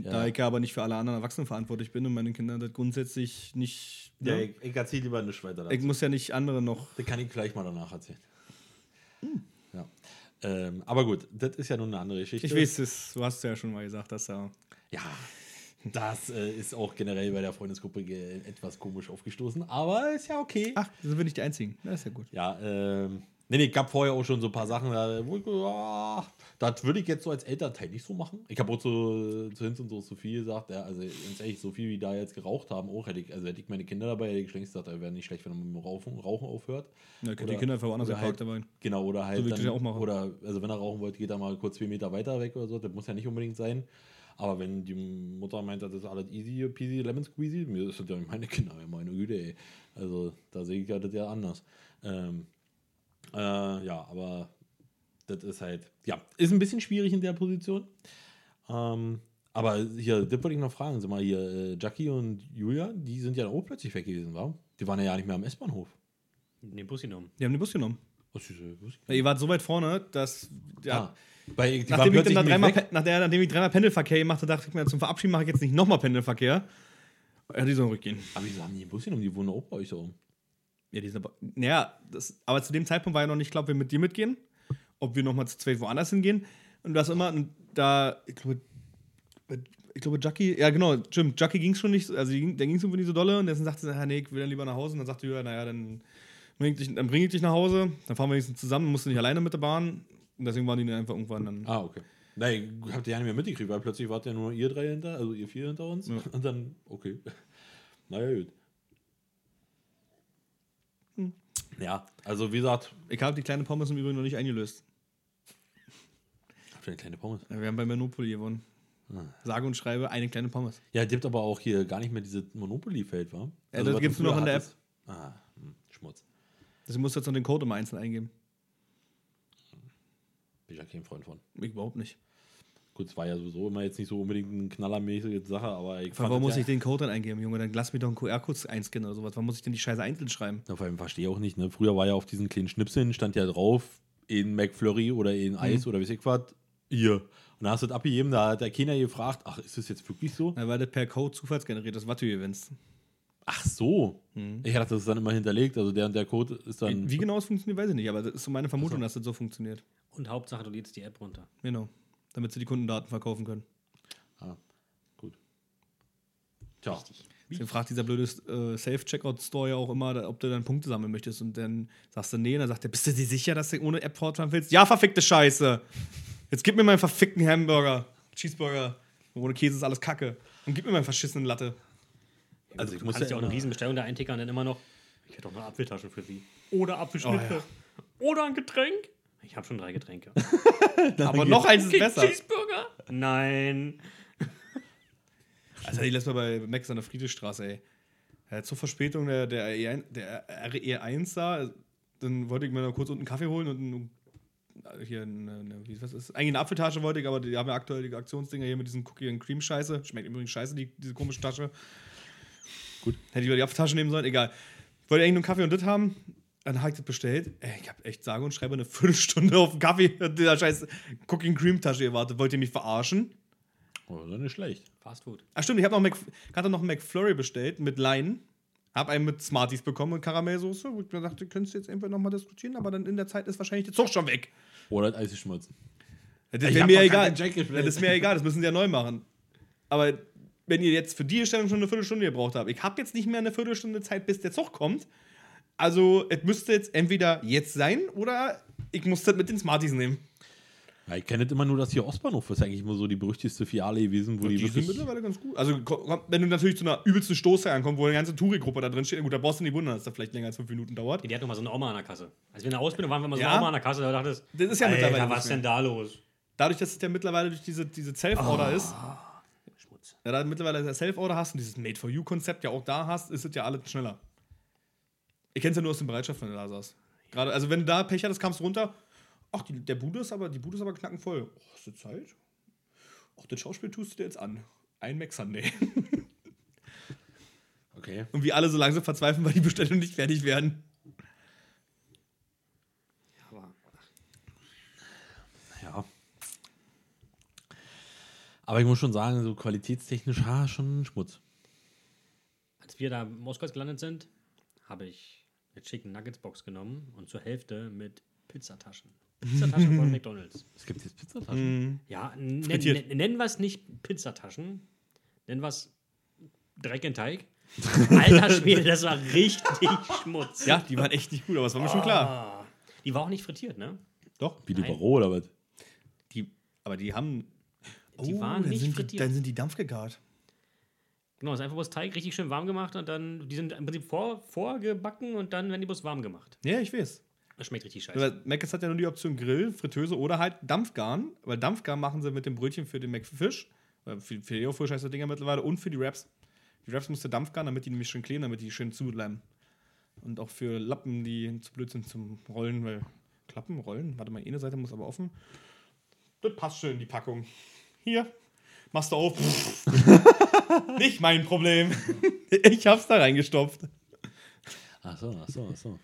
Da ich ja aber nicht für alle anderen Erwachsenen verantwortlich bin und meine Kinder das grundsätzlich nicht. ja, Ja, ich, ich erzähle lieber nicht weiter dazu. ich muss ja nicht andere noch. Das kann ich gleich mal danach erzählen. Hm. Ja. Ähm, aber gut, das ist ja nun eine andere Geschichte. Ich weiß es, du hast ja schon mal gesagt, dass ja. Ja, das äh, ist auch generell bei der Freundesgruppe etwas komisch aufgestoßen, aber ist ja okay. Ach, sind wir nicht die Einzigen. Das ist ja gut. Ja, ähm, nee, nee, gab vorher auch schon so ein paar Sachen, da, wo ich, ja, das würde ich jetzt so als Elternteil nicht so machen. Ich habe auch zu, zu Hinz und so Sophie gesagt, ja, also ganz ehrlich, so viel wie da jetzt geraucht haben, auch hätte ich, also hätte ich meine Kinder dabei, hätte ich längst gesagt, da wäre nicht schlecht, wenn man mit dem Rauchen, Rauchen aufhört. Da könnt Oder- ihr Kinder einfach woanders im Park halt- dabei. Genau, oder halt. So würde ich dann, das ja auch machen. Oder, also wenn er rauchen wollte, geht er mal kurz zwei Meter weiter weg oder so. Das muss ja nicht unbedingt sein. Aber wenn die Mutter meint, das ist alles easy peasy, lemon squeezy, mir ist das ja meine Kinder, ja, meine Güte, ey. Also da sehe ich ja das ja anders. Ähm, äh, ja, aber das ist halt, ja, ist ein bisschen schwierig in der Position. Ähm, aber hier, das wollte ich noch fragen. Sag mal, hier, äh, Jackie und Julia, die sind ja auch plötzlich weg gewesen, wa? Die waren ja nicht mehr am S-Bahnhof. Den Bus genommen. Die haben den Bus genommen. Was ist, was ist- Ja, ihr wart so weit vorne, dass. Ja, Ah, weil die waren Nachdem ich, dann da dreimal, weg. Pe- nach der, nachdem ich dreimal Pendelverkehr gemacht habe, dachte ich mir, zum Verabschieden mache ich jetzt nicht nochmal Pendelverkehr. Ja, die sollen rückgehen. Aber wieso haben die einen Bus genommen? Die wohnen auch bei euch da oben. Ja, die sind aber. Naja, das, aber zu dem Zeitpunkt war ja noch nicht klar, ob wir mit dir mitgehen, ob wir nochmal zu zweit woanders hingehen. Und das immer, und da, ich glaube, ich glaube, Jackie, ja genau, stimmt, Jackie ging es schon nicht, also der ging es irgendwie nicht so dolle und deswegen sagte sie, nee, ich will dann lieber nach Hause. Und dann sagte Julia, naja, dann bring ich dich, dann bring ich dich nach Hause, dann fahren wir wenigstens zusammen, musst du nicht alleine mit der Bahn. Und deswegen waren die dann einfach irgendwann dann. Ah, okay. Nein, ich habt ihr ja nicht mehr mitgekriegt, weil plötzlich wart ja nur ihr drei hinter, also ihr vier hinter uns. Ja. Und dann, okay. Naja, gut. Hm. Ja, also wie gesagt, Ich habe die kleine Pommes im Übrigen noch nicht eingelöst. habt ihr eine kleine Pommes? Ja, Wir haben bei Monopoly gewonnen. Ah. Sage und schreibe eine kleine Pommes. Ja, es gibt aber auch hier gar nicht mehr dieses Monopoly-Feld, wa? Ja, das was du gibt's nur noch in der hattest. Ah, hm, Schmutz. Deswegen musst du jetzt noch den Code immer einzeln eingeben. Bin ich ja kein Freund von. Ich überhaupt nicht. Gut, es war ja sowieso immer jetzt nicht so unbedingt eine knallermäßige Sache, aber ich Warum muss ja, ich den Code dann eingeben, Junge? Dann lass mir doch einen QR-Code einscannen oder sowas. Warum muss ich denn die Scheiße einzeln schreiben? Ja, vor allem verstehe ich auch nicht, ne? Früher war ja auf diesen kleinen Schnipseln, stand ja drauf, in McFlurry oder in Mhm. Eis oder wie ich was, hier. Und dann hast du das abgegeben, da hat der keiner gefragt, ach, ist das jetzt wirklich so? Na, weil das per Code zufallsgeneriert ist, was du gewinnst. Ach so. Mhm. Ich dachte, das ist dann immer hinterlegt, also der und der Code ist dann. Wie genau es funktioniert, weiß ich nicht, aber das ist so meine Vermutung, dass das so funktioniert. Und Hauptsache, du lädst die App runter. Genau. Damit sie die Kundendaten verkaufen können. Ah, gut. Tja. Deswegen fragt dieser blöde äh, Safe-Checkout-Store ja auch immer, da- ob du dann Punkte sammeln möchtest. Und dann sagst du, nee, und dann sagt er, bist du dir sicher, dass du ohne App fortfahren willst? Ja, verfickte Scheiße. Jetzt gib mir meinen verfickten Hamburger, Cheeseburger. Ohne Käse ist alles Kacke. Und gib mir meinen verschissenen Latte. Also ich Du muss ja auch eine Riesenbestellung da eintickern und dann immer noch, ich hätte doch eine Apfeltasche für sie. Oder Apfelschnitte. Oh, Oder ein Getränk. Ich habe schon drei Getränke. Aber noch eins ist besser. Cheeseburger? Nein. Also ich letztes Mal bei Max an der Friedrichstraße, ey. Ja, zur Verspätung der, der, E1, der RE1 da, dann wollte ich mir noch kurz unten einen Kaffee holen und ein, hier eine, eine, wie, was ist, eigentlich eine Apfeltasche wollte ich, aber die haben ja aktuell die Aktionsdinger hier mit diesen Cookie and Cream Scheiße. Schmeckt übrigens scheiße, die, diese komische Tasche. Gut. Hätte ich über die Apfeltasche nehmen sollen, egal. Wollte eigentlich nur einen Kaffee und das haben. Dann habe ich das bestellt. Ey, ich habe echt sage und schreibe eine Viertelstunde auf den Kaffee und dieser scheiß Cookie and Cream Tasche gewartet. Wollt ihr mich verarschen? Oh, das ist nicht schlecht. Fast Food. Ach stimmt, ich habe noch hatte noch einen McFlurry bestellt mit Leinen. Hab einen mit Smarties bekommen und Karamellsoße. Wo ich mir dachte, könntest du jetzt einfach nochmal diskutieren, aber dann in der Zeit ist wahrscheinlich der Zug schon weg. Oder das Eis geschmolzen. Das wäre hab mir egal. Das ist mir egal, das müssen sie ja neu machen. Aber wenn ihr jetzt für die Stellung schon eine Viertelstunde gebraucht habt, ich habe jetzt nicht mehr eine Viertelstunde Zeit, bis der Zug kommt. Also, es müsste jetzt entweder jetzt sein oder ich muss das mit den Smarties nehmen. Ja, ich kenne das immer nur, dass hier Ostbahnhof ist eigentlich immer so die berüchtigste Filiale gewesen, wo die, Die sind mittlerweile ganz gut. Also, wenn du natürlich zu einer übelsten Stoße ankommst, wo eine ganze Touri-Gruppe da drin steht, gut, da brauchst du nicht wundern, dass das vielleicht länger als fünf Minuten dauert. Die hat noch mal so eine Oma an der Kasse. Als wir in der Ausbildung waren, wir immer so Ja. eine Oma an der Kasse, da dachtest Das ist ja Alter, mittlerweile was denn da los? Dadurch, dass es ja mittlerweile durch diese, diese Self-Order ist, Schmutz. ja, da mittlerweile Self-Order hast und dieses Made-for-You-Konzept ja auch da hast, ist es ja alles schneller. Ich kenn's ja nur aus dem Bereitschaft, wenn du da saß. Gerade, also wenn du da Pech hattest, kamst du runter. Ach, die, der Bude ist aber, die Bude ist aber knackenvoll. Oh, hast du Zeit? Ach, das Schauspiel tust du dir jetzt an. Ein Mac Sunday. Okay. Und wie alle so langsam verzweifeln, weil die Bestellungen nicht fertig werden. Aber Ja. Aber ich muss schon sagen, so qualitätstechnisch, ha, schon Schmutz. als wir da in Moskau gelandet sind, habe ich eine Chicken Nuggets Box genommen und zur Hälfte mit Pizzataschen. Pizzataschen von McDonalds. Es gibt jetzt Pizzataschen. Ja, Frittiert. nen- nennen wir es nicht Pizzataschen, nennen wir es Dreck in Teig. Alter Schwede, das war richtig Schmutz. Ja, die waren echt nicht gut, aber das war mir schon klar. Ah. Die war auch nicht frittiert, ne? Doch. Wie die Nein. Baro oder was? Die, aber die haben. Die waren dann nicht sind frittiert. Die, dann sind die dampfgegart. Genau, ist einfach bloß Teig richtig schön warm gemacht und dann, die sind im Prinzip vor, vorgebacken und dann werden die bloß warm gemacht. Ja, ich weiß. Das schmeckt richtig scheiße. Weil Mc's hat ja nur die Option Grill, Fritteuse oder halt Dampfgarn. Weil Dampfgarn machen sie mit dem Brötchen für den McFish. Weil Für, für die Fisch heißt das Dinger mittlerweile. Und für die Wraps. Die Wraps musste Dampfgarn, damit die nämlich schön kleben, damit die schön zubleiben. Und auch für Lappen, die zu blöd sind zum Rollen, weil klappen, rollen. Warte mal, eine Seite muss aber offen. Das passt schon in die Packung. Hier, machst du auf. Nicht mein Problem. ich hab's da reingestopft. Ach so, ach so, ach so.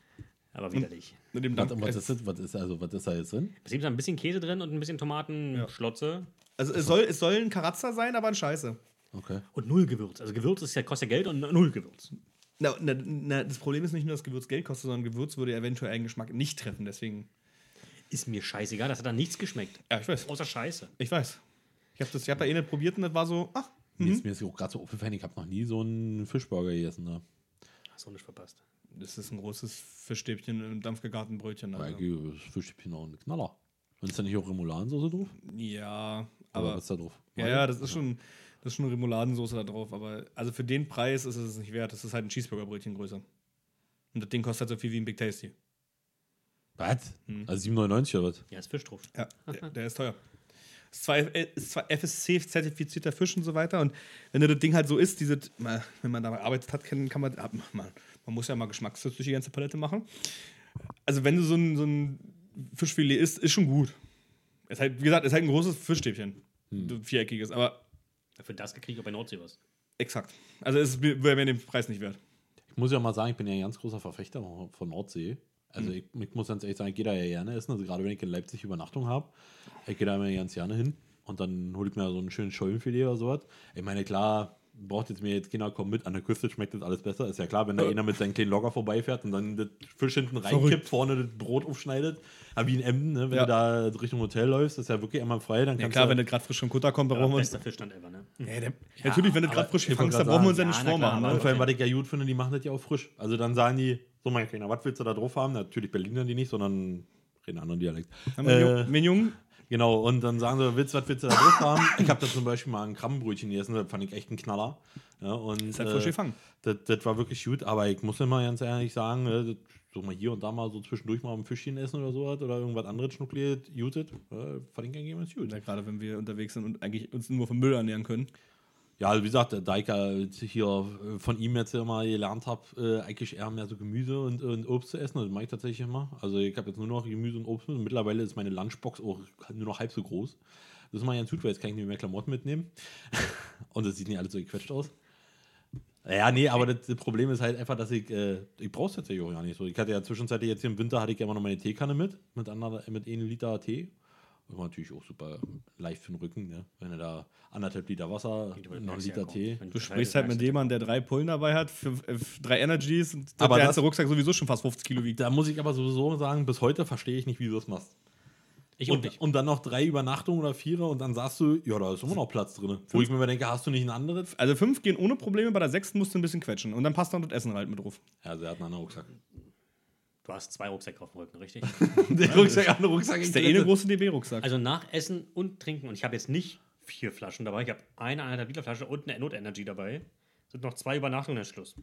Aber widerlich. Mit dem Was, Dampf- was, ist das, was, ist, also, was ist da jetzt drin? Ist da ein bisschen Käse drin und ein bisschen Tomatenschlotze. Also es soll, es soll ein Karazza sein, aber ein Scheiße. Okay. Und null Gewürz. Also Gewürz ist ja, kostet ja Geld und null Gewürz. Na, na, na, das Problem ist nicht nur, dass Gewürz Geld kostet, sondern Gewürz würde eventuell einen Geschmack nicht treffen. Deswegen. Ist mir scheißegal, das hat da nichts geschmeckt. Ja, ich weiß. Außer Scheiße. Ich weiß. Ich habe hab da eh nicht probiert und das war so, ach, Mir ist, mir ist auch gerade so aufgefallen, ich habe noch nie so einen Fischburger gegessen. Ne? Hast du nicht verpasst. das ist ein großes Fischstäbchen im dampfgegarten Brötchen. Weil Also. ist Fischstäbchen auch ein Knaller. Und ist da nicht auch Remouladensoße drauf? Ja, Oder aber. was ist da drauf? Ja, ja, das ist schon, das ist schon Remouladensoße da drauf. Aber also für den Preis ist es nicht wert. Das ist halt ein Cheeseburger-Brötchen größer. Und das Ding kostet halt so viel wie ein Big Tasty. Was? Hm. Also 7,99 oder was? Ja, ist Fisch drauf. Ja, der, der ist teuer. Ist zwar, äh, ist zwar FSC-zertifizierter Fisch und so weiter. Und wenn du das Ding halt so isst, diese, mal, wenn man da gearbeitet hat, kann, kann man, man, man muss ja mal geschmackstest durch die ganze Palette machen. Also wenn du so ein, so ein Fischfilet isst, ist schon gut. Ist halt, wie gesagt, ist halt ein großes Fischstäbchen. So Viereckiges, aber Für das gekriegt auch bei Nordsee was. exakt. Also es wäre mir den Preis nicht wert. Ich muss ja mal sagen, ich bin ja ein ganz großer Verfechter von Nordsee. Also Hm. ich, ich muss ganz ehrlich sagen, ich gehe da ja gerne essen. Also gerade wenn ich in Leipzig Übernachtung habe, ich gehe da immer ganz gerne hin. Und dann hole ich mir so einen schönen Schollenfilet oder sowas. Ich meine, klar, braucht jetzt mir jetzt keiner kommen mit. An der Küste schmeckt das alles besser. Ist ja klar, wenn da einer mit seinem kleinen Logger vorbeifährt und dann das Fisch hinten reinkippt, vorne das Brot aufschneidet. Aber wie in Emden, ne? wenn Ja. du da Richtung Hotel läufst, ist ja wirklich immer frei. Dann Ja, klar, du, wenn das gerade frisch vom Kutter kommt, dann brauchen wir uns. bester Fischstand ever, ne? Ja, der, natürlich, wenn das aber gerade frisch gefangst dann brauchen wir uns ja nicht vormachen. Ne? Und vor allem, was ich ja gut finde, die machen das ja auch frisch. Also dann sagen die, so mein Kleiner, was willst du da drauf haben? Natürlich Berliner die nicht, sondern reden einen anderen Dialekt. Äh, Jungen, Genau, und dann sagen sie, willst, was willst du da drauf haben? Ich habe da zum Beispiel mal ein Krabbenbrötchen gegessen, das fand ich echt ein Knaller. Ja, und, ist halt frisch gefangen. das, das war wirklich gut, aber ich muss immer ganz ehrlich sagen, äh, das, so mal hier und da mal so zwischendurch mal ein Fischchen essen oder sowas oder irgendwas anderes schnuckliert, jutet, äh, fand ich eigentlich ganz gut. Ja, gerade wenn wir unterwegs sind und eigentlich uns nur vom Müll ernähren können. Ja, wie gesagt, da ich ja hier äh, von ihm jetzt immer gelernt habe, äh, eigentlich eher mehr so Gemüse und, und Obst zu essen. Das mache ich tatsächlich immer. Also ich habe jetzt nur noch Gemüse und Obst. Und mittlerweile ist meine Lunchbox auch nur noch halb so groß. Das ist mal ganz gut, weil jetzt kann ich nicht mehr Klamotten mitnehmen. und das sieht nicht alles so gequetscht aus. Ja, nee, aber das, das Problem ist halt einfach, dass ich, äh, ich brauche es tatsächlich auch gar nicht so. Ich hatte ja zwischenzeitlich jetzt hier im Winter, hatte ich ja immer noch meine Teekanne mit, mit, anderer, mit einem Liter Tee. Das war natürlich auch super leicht für den Rücken, ne? wenn du da anderthalb Liter Wasser, noch einen Liter Tee. Du sprichst halt mit jemandem, der drei Pullen dabei hat, für, für drei Energies und Aber der das- ganze Rucksack sowieso schon fast 50 Kilo wiegt. Da muss ich aber sowieso sagen, bis heute verstehe ich nicht, wie du das machst. Ich und Und, dann noch drei Übernachtungen oder vier und dann sagst du, ja, da ist immer noch Platz drin. Wo ich mir immer denke, hast du nicht ein anderes? Also fünf gehen ohne Probleme, bei der sechsten musst du ein bisschen quetschen. Und dann passt dann das Essen halt mit drauf. Ja, also er hat einen anderen Rucksack. Du hast zwei Rucksäcke auf dem Rücken, richtig? Der Rucksack, andere Rucksack. Das ist der eine große DB-Rucksack. also nach Essen und Trinken. Und ich habe jetzt nicht vier Flaschen dabei. Ich habe eine eineinhalb Liter Flasche und eine Not-Energy dabei. Sind noch zwei Übernachtungen, dann Schluss.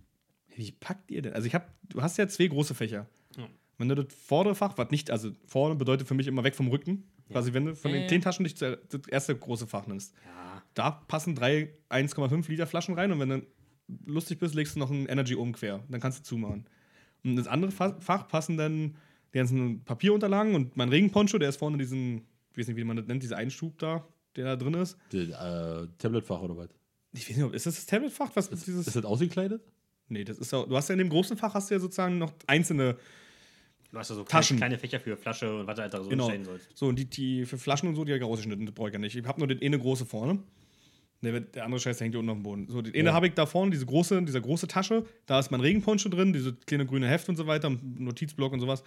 Wie packt ihr denn? Also ich habe, du hast ja zwei große Fächer. Ja. Wenn du das vordere Fach, was nicht, also vorne bedeutet für mich immer weg vom Rücken. Quasi, wenn du von Ja, den ja. zehn Taschen dich das erste große Fach nimmst. Ja. Da passen drei 1,5 Liter Flaschen rein und wenn du lustig bist, legst du noch ein Energy oben quer. Dann kannst du zumachen. Und ins andere Fa- Fach passen dann die ganzen Papierunterlagen und mein Regenponcho, der ist vorne diesen, ich weiß nicht, wie man das nennt, dieser Einschub da, der da drin ist. Der, äh, Tabletfach oder was? Ich weiß nicht, ob- ist das das Tabletfach? Was ist dieses? Ist das ausgekleidet? nee, das ist ja, du hast ja in dem großen Fach hast du ja sozusagen noch einzelne Du hast ja so Taschen. kleine, kleine Fächer für Flasche und was du halt da so Genau. stellen sollst. So, und die, die für Flaschen und so, die habe ich rausgeschnitten, das brauche ich ja nicht. Ich habe nur den eine große vorne. Der, der andere Scheiß der hängt hier unten auf dem Boden. So, den eine habe ich da vorne, diese große, diese große Tasche. Da ist mein Regenponcho drin, diese kleine grüne Heft und so weiter, Notizblock und sowas.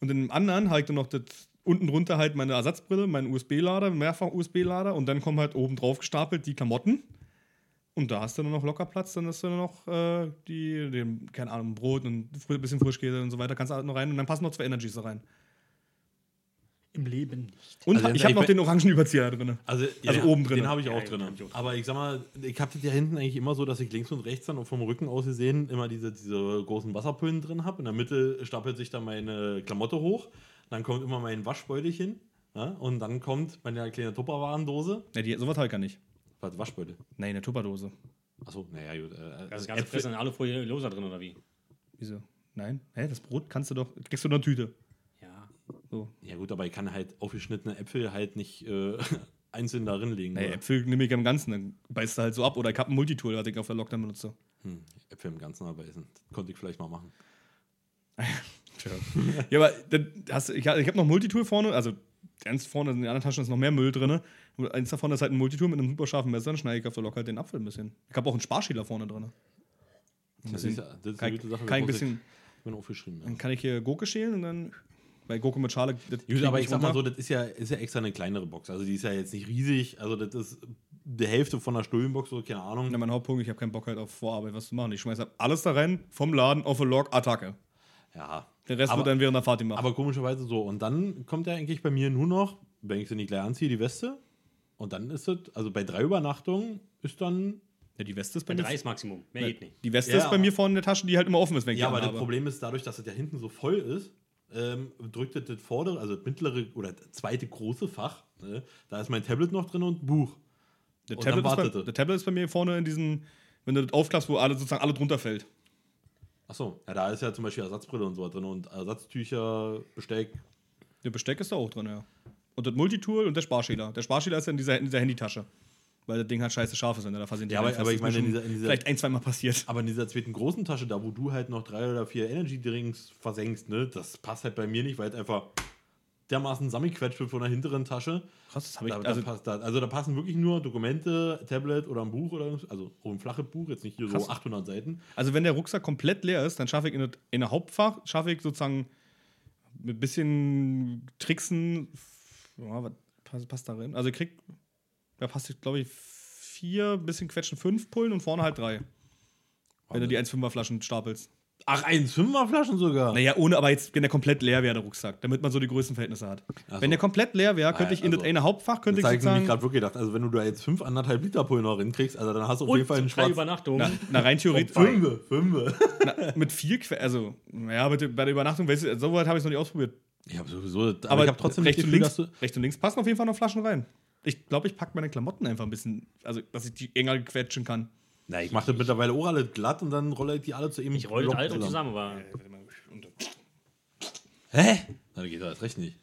Und in dem anderen habe ich dann noch das, unten drunter halt meine Ersatzbrille, meinen USB-Lader, Mehrfach-USB-Lader und dann kommen halt oben drauf gestapelt die Klamotten. Und da hast du dann noch locker Platz, dann hast du dann noch äh, die, den, keine Ahnung, Brot und ein bisschen Frischkäse und so weiter, kannst du halt noch rein und dann passen noch zwei Energies da rein. Im Leben nicht. Und Also, ich habe noch den Orangenüberzieher drin. Also, Also den- oben drin. Den habe ich Ja, auch ja, drin. hab ich auch. Aber ich sag mal, ich habe das ja hinten eigentlich immer so, dass ich links und rechts dann vom Rücken aus gesehen immer diese, diese großen Wasserpüllen drin habe. In der Mitte stapelt sich dann meine Klamotte hoch. Dann kommt immer mein Waschbeutelchen. Ja, und dann kommt meine kleine Tupperwarendose. Ne, die, sowas ich gar nicht. Was, Waschbeutel? Nein, eine Tupperdose. Achso, naja, gut. Äh, Also das ganze Äpfel- Fressen in Alufolie loser drin, oder wie? Wieso? Nein? Hä, das Brot kannst du doch. Kriegst du eine Tüte. Ja. So. Ja gut, aber ich kann halt aufgeschnittene Äpfel halt nicht äh, einzeln darin legen. Naja? Äpfel nehme ich im Ganzen, dann beißt du halt so ab. Oder ich habe ein Multitool, was ich auf der Lockdown benutze. Hm, Äpfel im Ganzen abbeißen. Das konnte ich vielleicht mal machen. Ja, aber dann hast, ich, ich habe noch Multitool vorne, also ganz vorne in den anderen Taschen ist noch mehr Müll drin. Eins davon ist halt ein Multitool mit einem super scharfen Messer, dann schneide ich auf der Lock halt den Apfel ein bisschen. Ich habe auch einen Sparschäler vorne drin. Das ist, ja- das ist eine gute Sache. kann ich ein bisschen, Ich bin aufgeschrieben. Ja. dann kann ich hier Gurke schälen und dann, bei Gurke mit Schale. Gut, aber ich sag mal so, das ist ja, ist ja extra eine kleinere Box. Also die ist ja jetzt nicht riesig. Also das ist die Hälfte von einer Stullenbox, so keine Ahnung. Ja, mein Hauptpunkt, ich habe keinen Bock halt auf Vorarbeit was zu machen. Ich schmeiße halt alles da rein, vom Laden auf Log, Attacke. Ja. Der Rest aber, wird dann während der Fahrt gemacht. aber komischerweise so. Und dann kommt ja eigentlich bei mir nur noch, wenn ich sie nicht gleich anziehe, die Weste. Und dann ist es, also bei drei Übernachtungen ist dann. ja, die Weste ist bei Bei mir. drei ist Maximum. Mehr geht nicht. Die Weste Ja, ist bei mir vorne in der Tasche, die halt immer offen ist, wenn ich Ja, aber das. Problem ist, dadurch, dass es ja hinten so voll ist, ähm, drückt das, vordere, also das mittlere oder zweite große Fach. Ne? Da ist mein Tablet noch drin und ein Buch. Der Und Tablet, ist bei, er. der Tablet ist bei mir vorne in diesen, wenn du das aufklappst, wo alle sozusagen alle drunter fällt. Achso, ja, da ist ja zum Beispiel Ersatzbrille und so drin und Ersatztücher, Besteck. Der Besteck ist da auch drin, ja. Und das Multitool und der Sparschäler. Der Sparschäler ist ja in dieser, in dieser Handytasche. Weil das Ding halt scheiße scharf ist, wenn du da versehentlich Ja, aber- aber ich meine, in dieser- in dieser- vielleicht ein, zweimal passiert. Aber in dieser zweiten großen Tasche, da wo du halt noch drei oder vier Energy Drinks versenkst, ne, das passt halt bei mir nicht, weil es einfach dermaßen zusammengequetscht wird von der hinteren Tasche. Krass, das habe ich. Da, Also, da passt da, also da passen wirklich nur Dokumente, Tablet oder ein Buch oder also auch ein flaches Buch, jetzt nicht hier Krass. so 800 Seiten. also, wenn der Rucksack komplett leer ist, dann schaffe ich in, in der Hauptfach, schaffe ich sozusagen mit ein bisschen Tricksen. Ja, was passt, passt da rein? Also, ich krieg, da passt, glaube ich, vier, bisschen quetschen, fünf Pullen und vorne halt drei. Wenn du die 1,5er Flaschen stapelst. Ach, 1,5er Flaschen sogar. Naja, ohne, aber jetzt, wenn der komplett leer wäre, der Rucksack, damit man so die Größenverhältnisse hat. Ach Wenn so. der komplett leer wäre, könnte ich in das also, eine Hauptfach, könnte das ich habe ich sozusagen. gerade wirklich gedacht. Also wenn du da jetzt 5,5 Liter Pullen noch hinkriegst, also dann hast du auf jeden Fall einen drei schwarzen. Übernachtungen. Na, na, rein theoretisch. Fünfe, Fünfe. Na, mit vier also, naja, bei der Übernachtung, weißt du, so weit habe ich es noch nicht ausprobiert. Ich habe sowieso, aber, Aber ich habe trotzdem rechts, das und Gefühl, links, dass du, rechts und links passen auf jeden Fall noch Flaschen rein. Ich glaube, ich packe meine Klamotten einfach ein bisschen, also dass ich die enger quetschen kann. Na, ich mache das mittlerweile auch alle glatt und dann rolle ich die alle zu eben. Ich roll das alles zusammen, aber Hä? Das geht doch erst recht nicht.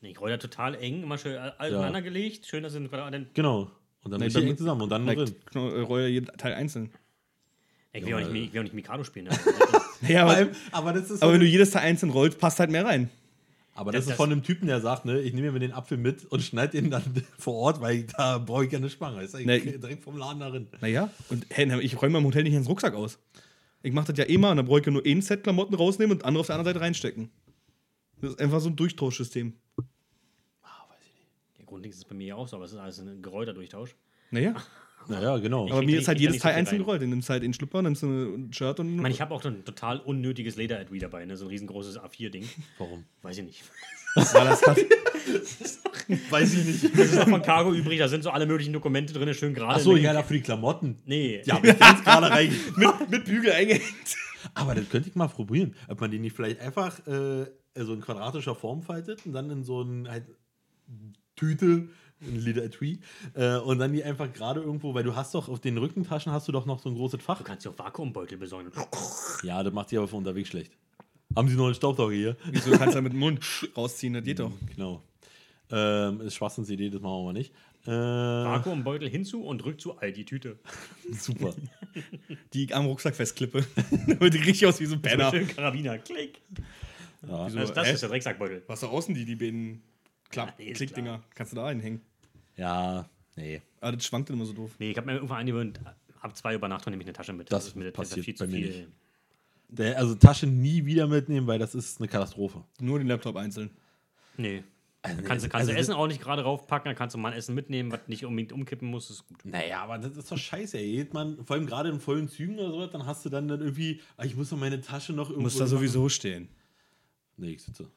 nee, ich roll das total eng, immer schön all- aneinander gelegt. Schön, dass in Quadraten. Genau. Und dann Nee, bei- eng zusammen und dann drin. Äh, roll jeden Teil einzeln. Ich will auch nicht, ich will auch nicht Mikado spielen. Ne? Ja, aber, aber das ist aber wenn du jedes Teil einzeln rollst, passt halt mehr rein. Aber das, Das- ist von einem Typen, der sagt, ne, ich nehme mir den Apfel mit und schneide den dann vor Ort, weil ich, da brauche ich keine Spange. Ist eigentlich direkt vom Laden darin. Naja, und hey, ich räume im Hotel nicht ins Rucksack aus. Ich mache das ja immer und dann brauche ich nur ein Set Klamotten rausnehmen und andere auf der anderen Seite reinstecken. Das ist einfach so ein Durchtauschsystem. Der Grundding ist bei mir ja auch so, aber es ist alles ein gerollter Durchtausch. Naja, Naja, genau. aber krieg mir ist halt ich jedes so Teil einzeln rein. gerollt. Du nimmst halt den Schlüpper, nimmst ein Shirt und. Ich meine, ich habe auch so ein total unnötiges Leder-Etui dabei, ne? so ein riesengroßes A4-Ding. Warum? Weiß ich nicht. weil das hat, Weiß ich nicht. Das ist noch von Cargo übrig, da sind so alle möglichen Dokumente drin, schön gerade. Achso, in den- ja, da für die Klamotten. Nee, Ja, ich ganz gerade rein. mit, mit Bügel eingehängt. Aber das könnte ich mal probieren. Ob man die nicht vielleicht einfach äh, so in quadratischer Form faltet und dann in so ein halt, Tüte, ein Leder Etui, äh, und dann die einfach gerade irgendwo, weil du hast doch auf den Rückentaschen hast du doch noch so ein großes Fach. du kannst dir auch Vakuumbeutel besorgen. Ja, das macht die aber für unterwegs schlecht. Haben sie noch einen Staubsauger hier? Wieso kannst du da mit dem Mund rausziehen? Das geht doch. Genau. Ähm, ist Schwachsinns Idee, das machen wir mal nicht. Äh, Vakuumbeutel hinzu und rück zu all die Tüte. super. Die ich am Rucksack festklippe. Damit die richtig aus wie so ein Banner. Schön Karabiner, klick. Ja. Wieso? Also das hä? ist der Drecksackbeutel. Was da außen die, die beiden Klapp Ja, Klickdinger? Kannst du da einhängen. ja, nee. Aber das schwankt immer so doof. Nee, ich habe mir irgendwann angewöhnt, ab zwei Übernachtungen nehme ich eine Tasche mit. Das ist mir passiert viel bei mir nicht. Der, also Tasche nie wieder mitnehmen, weil das ist eine Katastrophe. Nur den Laptop einzeln. Nee. Also, Kannst, du- kannst also du das- Essen auch nicht gerade raufpacken, dann kannst du mal ein Essen mitnehmen, was nicht unbedingt umkippen muss, ist gut. Naja, aber das ist doch scheiße, ey. Man, vor allem gerade in vollen Zügen oder so, dann hast du dann, dann irgendwie, ah, ich muss doch meine Tasche noch irgendwo. Muss da sowieso stehen. Nee, ich sitze.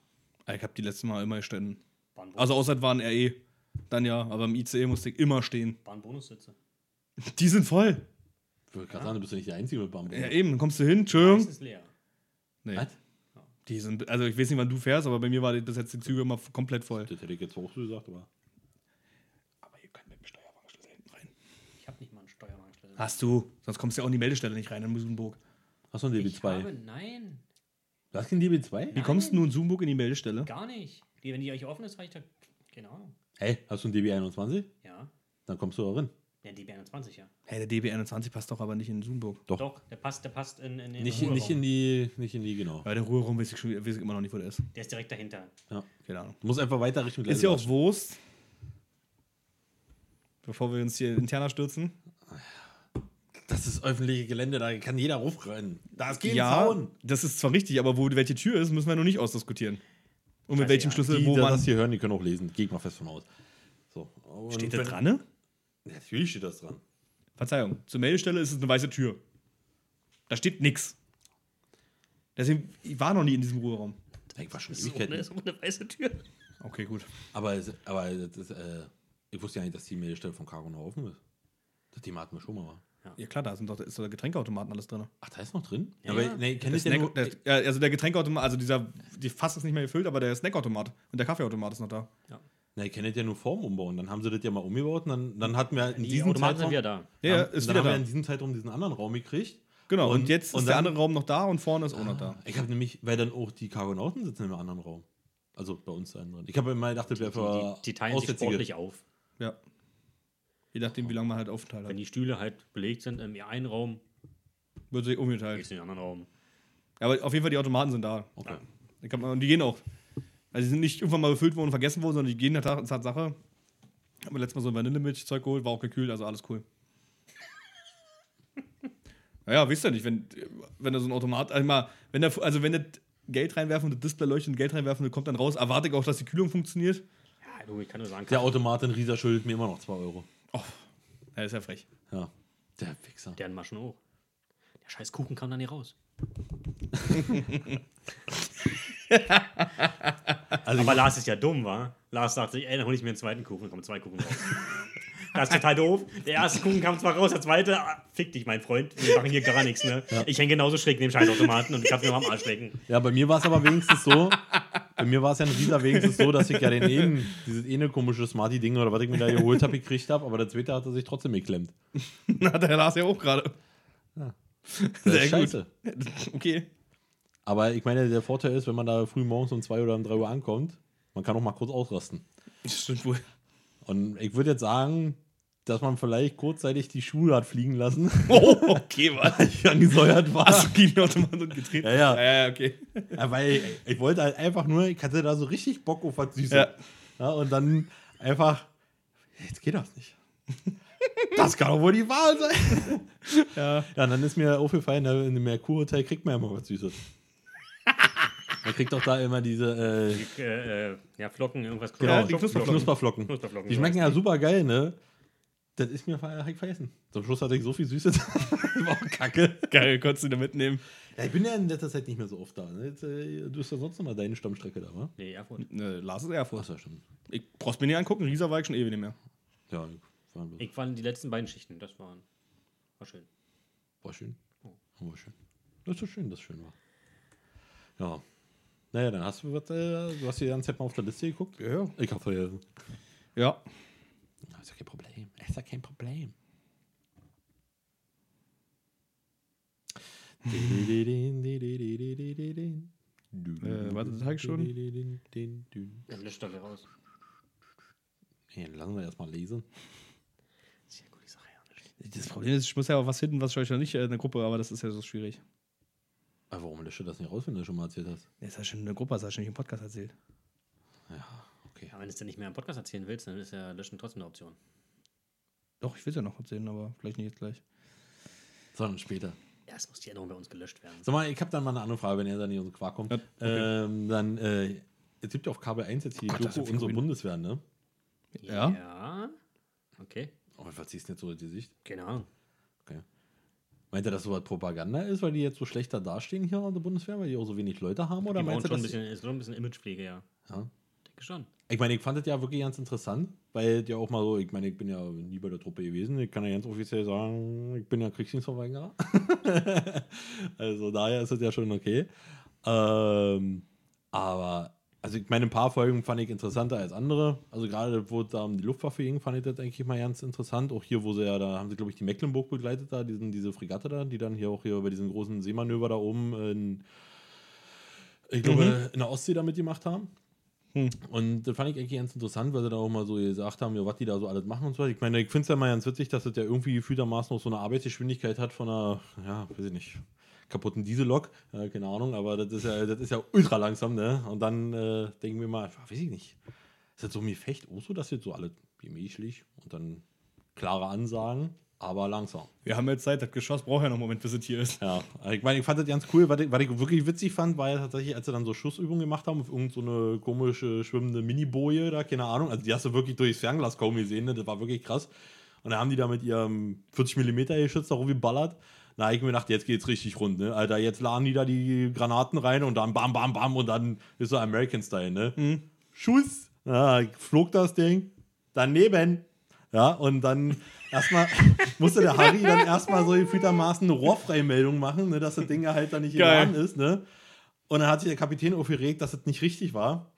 Ah, Ich habe die letzten Mal immer gestanden. Also außer es war ein RE. Dann ja, aber im ICE musste ich immer stehen. Bahn-Bonussitze. Die sind voll. Ich wollte gerade sagen, du bist ja nicht der Einzige mit Bambus. Ja, eben, dann kommst du hin, Entschuldigung. Meistens leer. Nee. Was? Die sind, also ich weiß nicht, wann du fährst, aber bei mir war die- bis jetzt die Züge immer komplett voll. Das hätte ich jetzt auch so gesagt, aber. Aber ihr könnt mit dem Steuerwagenschlüssel hinten rein. Ich habe nicht mal einen Steuerwagenschlüssel. Hast du. Sonst kommst du ja auch in die Meldestelle nicht rein in Musenburg. Hast du ein Ich DB2? habe, nein. Du hast kein DB2? Wie kommst du nun in Zoomburg in die Meldestelle? Gar nicht. Die, wenn die euch offen ist, reicht da. Keine Ahnung. Hey, hast du ein DB21? Ja. Dann kommst du da rein. Ja, die B21, ja. Hey, der DB21 passt doch aber nicht in Zoomburg. Doch. Doch, der passt, der passt in, in, in Nicht, den nicht in Ruheraum. die, nicht in die, genau. Weil der Ruheraum weiß ich, schon, weiß ich immer noch nicht, wo der ist. Der ist direkt dahinter. Ja. Keine Ahnung. Du musst einfach weiter Richtung Ist ja auch Wurst. Bevor wir uns hier interner stürzen. Das ist öffentliche Gelände, da kann jeder raufrennen. Da ist kein ja, Zaun. das ist zwar richtig, aber wo welche Tür ist, müssen wir noch nicht ausdiskutieren. Und mit welchem ja. Schlüssel, Die, wo die man. das hier hören, die können auch lesen. Gehe ich mal fest von aus. So. Steht das dran, ne? Natürlich steht das dran. Verzeihung. Zur Meldestelle ist es eine weiße Tür. Da steht nix. Deswegen, ich war noch nie in diesem Ruheraum. Ich war schon Das ist Ewigkeiten. ist ohne weiße Tür. Okay, gut. Aber, es- aber das ist, äh, ich wusste ja nicht, dass die Meldestelle von Cargo noch offen ist. Das Thema hatten wir schon mal. Wa? Ja klar, da sind doch, ist doch der Getränkeautomaten alles drin. Ach, da ist noch drin? Ja, aber ja. nee, kenn Der ich Snack, nur, der, ja, also der Getränkeautomat, also dieser, die Fass ist nicht mehr gefüllt, aber der Snackautomat und der Kaffeeautomat ist noch da. Na, ich kenne das ja nur vorm Umbauen. Dann haben sie das ja mal umgebaut und dann, dann hatten wir in Die diesem Automaten sind Zeitraum, wieder da. Ja, ja, haben, ist dann wieder haben wir da. in diesem Zeitraum diesen anderen Raum gekriegt. Genau, und, Und- jetzt und ist der dann- andere Raum noch da und vorne ist auch noch da. Ich habe nämlich, weil dann auch die Cargonauten sitzen in einem anderen Raum. Also bei uns da drin. Ich habe immer gedacht, das wäre Die, für die, die teilen sich sportlich auf. Ja. Je nachdem, wie lange man halt Aufenthalt Wenn hat. die Stühle halt belegt sind im einen Raum, Wird sich umgeteilt. gehst du in den anderen Raum. Aber auf jeden Fall, die Automaten sind da. Okay. Da kann man, und die gehen auch. Also die sind nicht irgendwann mal befüllt worden und vergessen worden, sondern die gehen der Tat- Tatsache. Haben wir letztes Mal so ein Vanillemilchzeug geholt, war auch gekühlt, also alles cool. naja, wisst ihr nicht, wenn, wenn da so ein Automat, also, mal, wenn der, also wenn das Geld reinwerfen und das Display leuchtet und Geld reinwerfen und kommt dann raus, erwarte ich auch, dass die Kühlung funktioniert. Ja, du, ich kann nur sagen, Der Automat in Riesa schuldet mir immer noch 2 Euro. Ja, ist ja frech. Ja. Der Wichser. deren Maschen hoch. Der scheiß Kuchen kam dann nicht raus. Also Aber Lars ist ja dumm, war. Lars sagt sich, ey, dann hol ich mir einen zweiten Kuchen, dann kommen zwei Kuchen raus. Das ist total doof. Der erste Kuchen kam zwar raus, der zweite, ah, fick dich, mein Freund. Wir machen hier gar nichts, ne? Ich hänge genauso schräg neben dem Scheißautomaten und kann mir mal am Arsch lecken. Ja, bei mir war es aber wenigstens so, bei mir war es ja in Riesa wenigstens so, dass ich ja den einen, dieses eine komische Smarty-Ding oder was ich mir da geholt habe, gekriegt habe, aber der zweite hat er sich trotzdem geklemmt. Na, der Lars ja auch gerade. Das Sehr gut. scheiße. Okay. Aber ich meine, der Vorteil ist, wenn man da früh morgens um 2 oder um 3 Uhr ankommt, man kann auch mal kurz ausrasten. Das stimmt wohl. Und ich würde jetzt sagen, dass man vielleicht kurzzeitig die Schuhe hat fliegen lassen, Oh, okay, was? weil ich angesäuert war. Hast du gegen Automat und getreten? Ja, ja. Ja, ja, okay. Ja, weil ich, ich wollte halt einfach nur, ich hatte da so richtig Bock auf was Süßes. Ja. Ja. und dann einfach, jetzt geht das nicht. Das kann doch wohl die Wahl sein. Ja. Ja, und dann ist mir aufgefallen, ne, in dem Merkur-Hotel kriegt man ja immer was Süßes. Man kriegt doch da immer diese, äh, Äh, äh, ja, Flocken, irgendwas. genau, die Knusperflocken. Knusperflocken. Knusperflocken. Knusperflocken, Die schmecken ja super geil, ne? Das ist mir vergessen. Zum Schluss hatte ich so viel Süßes. das war auch kacke. Geil, konntest du da mitnehmen. Ja, ich bin ja in letzter Zeit nicht mehr so oft da. Ne? Jetzt, äh, du hast ja sonst noch mal deine Stammstrecke da, wa? Nee, Erfurt. Ne, Lars ist Erfurt. Achso, stimmt. Ich brauchst mir nicht angucken, Riesa war ich schon ewig nicht mehr. Ja, ich war, Ich war in die letzten beiden Schichten, das waren, war schön. war schön. War schön. Das ist so schön, dass es schön war. Ja. Naja, dann hast du was, äh, du hast die ganze Zeit mal auf der Liste geguckt. Ja. Ich hab ja. Ja. Ist ja kein Problem. Ist ja kein Problem. Äh, warte, das ich schon. Dann löscht doch raus. Hey, lassen wir erstmal lesen. Das ist ja eine gute Sache, ja. Das Problem ist, ich muss ja auch was finden, was ich euch noch nicht äh, in der Gruppe, aber das ist ja so schwierig. Aber warum löscht du das nicht raus, wenn du das schon mal erzählt hast? Das ist ja schon in der Gruppe, das hast du nicht im Podcast erzählt. Ja, okay. Ja, wenn du es dann nicht mehr im Podcast erzählen willst, dann ist ja Löschen trotzdem eine Option. Doch, ich will es ja noch erzählen, aber vielleicht nicht jetzt gleich. Sondern später. Ja, es muss die Änderung bei uns gelöscht werden. Sag mal, ich habe dann mal eine andere Frage, wenn ihr da nicht unser Quark kommt. Ja, okay. ähm, dann, äh, es gibt ja auf Kabel 1 jetzt die Gott, das Doku unsere Bundeswehr, ne? Ja? Ja. Okay, Oh, was ziehst du jetzt so in die Sicht? keine Ahnung. Okay. Meint ihr, dass sowas Propaganda ist, weil die jetzt so schlechter dastehen hier an der Bundeswehr, weil die auch so wenig Leute haben? Oder Die meinst du, schon ein bisschen, ist schon ein bisschen Imagepflege, ja. ja. Denke schon. Ich meine, ich fand das ja wirklich ganz interessant, weil ja auch mal so, ich meine, ich bin ja nie bei der Truppe gewesen. Ich kann ja ganz offiziell sagen, ich bin ja Kriegsdienstverweigerer. also daher ist es ja schon okay. Ähm, aber, also ich meine, ein paar Folgen fand ich interessanter als andere. Also gerade, wo es da um die Luftwaffe ging, fand ich das eigentlich mal ganz interessant. Auch hier, wo sie ja, da haben sie, glaube ich, die Mecklenburg begleitet, da, diesen, diese Fregatte da, die dann hier auch hier bei diesen großen Seemanöver da oben in ich glaube, Mhm. in der Ostsee damit gemacht haben. Hm. Und das fand ich eigentlich ganz interessant, weil sie da auch mal so gesagt haben, ja, was die da so alles machen und so. Ich meine, ich finde es ja mal ganz witzig, dass das ja irgendwie gefühltermaßen auch so eine Arbeitsgeschwindigkeit hat von einer, ja, weiß ich nicht, kaputten Diesellok, äh, keine Ahnung, aber das ist ja, das ist ja ultra langsam, ne? Und dann äh, denken wir mal, ja, weiß ich nicht, ist das so mir Fecht auch so, dass jetzt so alle gemächlich und dann klare Ansagen, aber langsam. Wir haben jetzt Zeit, das Geschoss braucht ja noch einen Moment, bis es hier ist. Ja, ich meine, ich fand das ganz cool. Was ich, was ich wirklich witzig fand, war ja tatsächlich, als sie dann so Schussübungen gemacht haben auf irgendeine so komische schwimmende Mini-Boje da, keine Ahnung. Also die hast du wirklich durchs Fernglas kaum gesehen, ne? das war wirklich krass. Und da haben die da mit ihrem 40 mm Geschütz da rumgeballert. Da habe ich mir gedacht, jetzt geht's richtig rund, ne? Alter, jetzt laden die da die Granaten rein und dann bam, bam, bam und dann ist so American-Style, ne? Schuss! Ja, flog das Ding. Daneben. Ja, und dann erstmal musste der Harry dann erstmal so gefühltermaßen eine Rohrfreimeldung machen, ne, dass das Ding ja halt da nicht Geil. geladen ist, ne? Und dann hat sich der Kapitän aufgeregt, dass das nicht richtig war.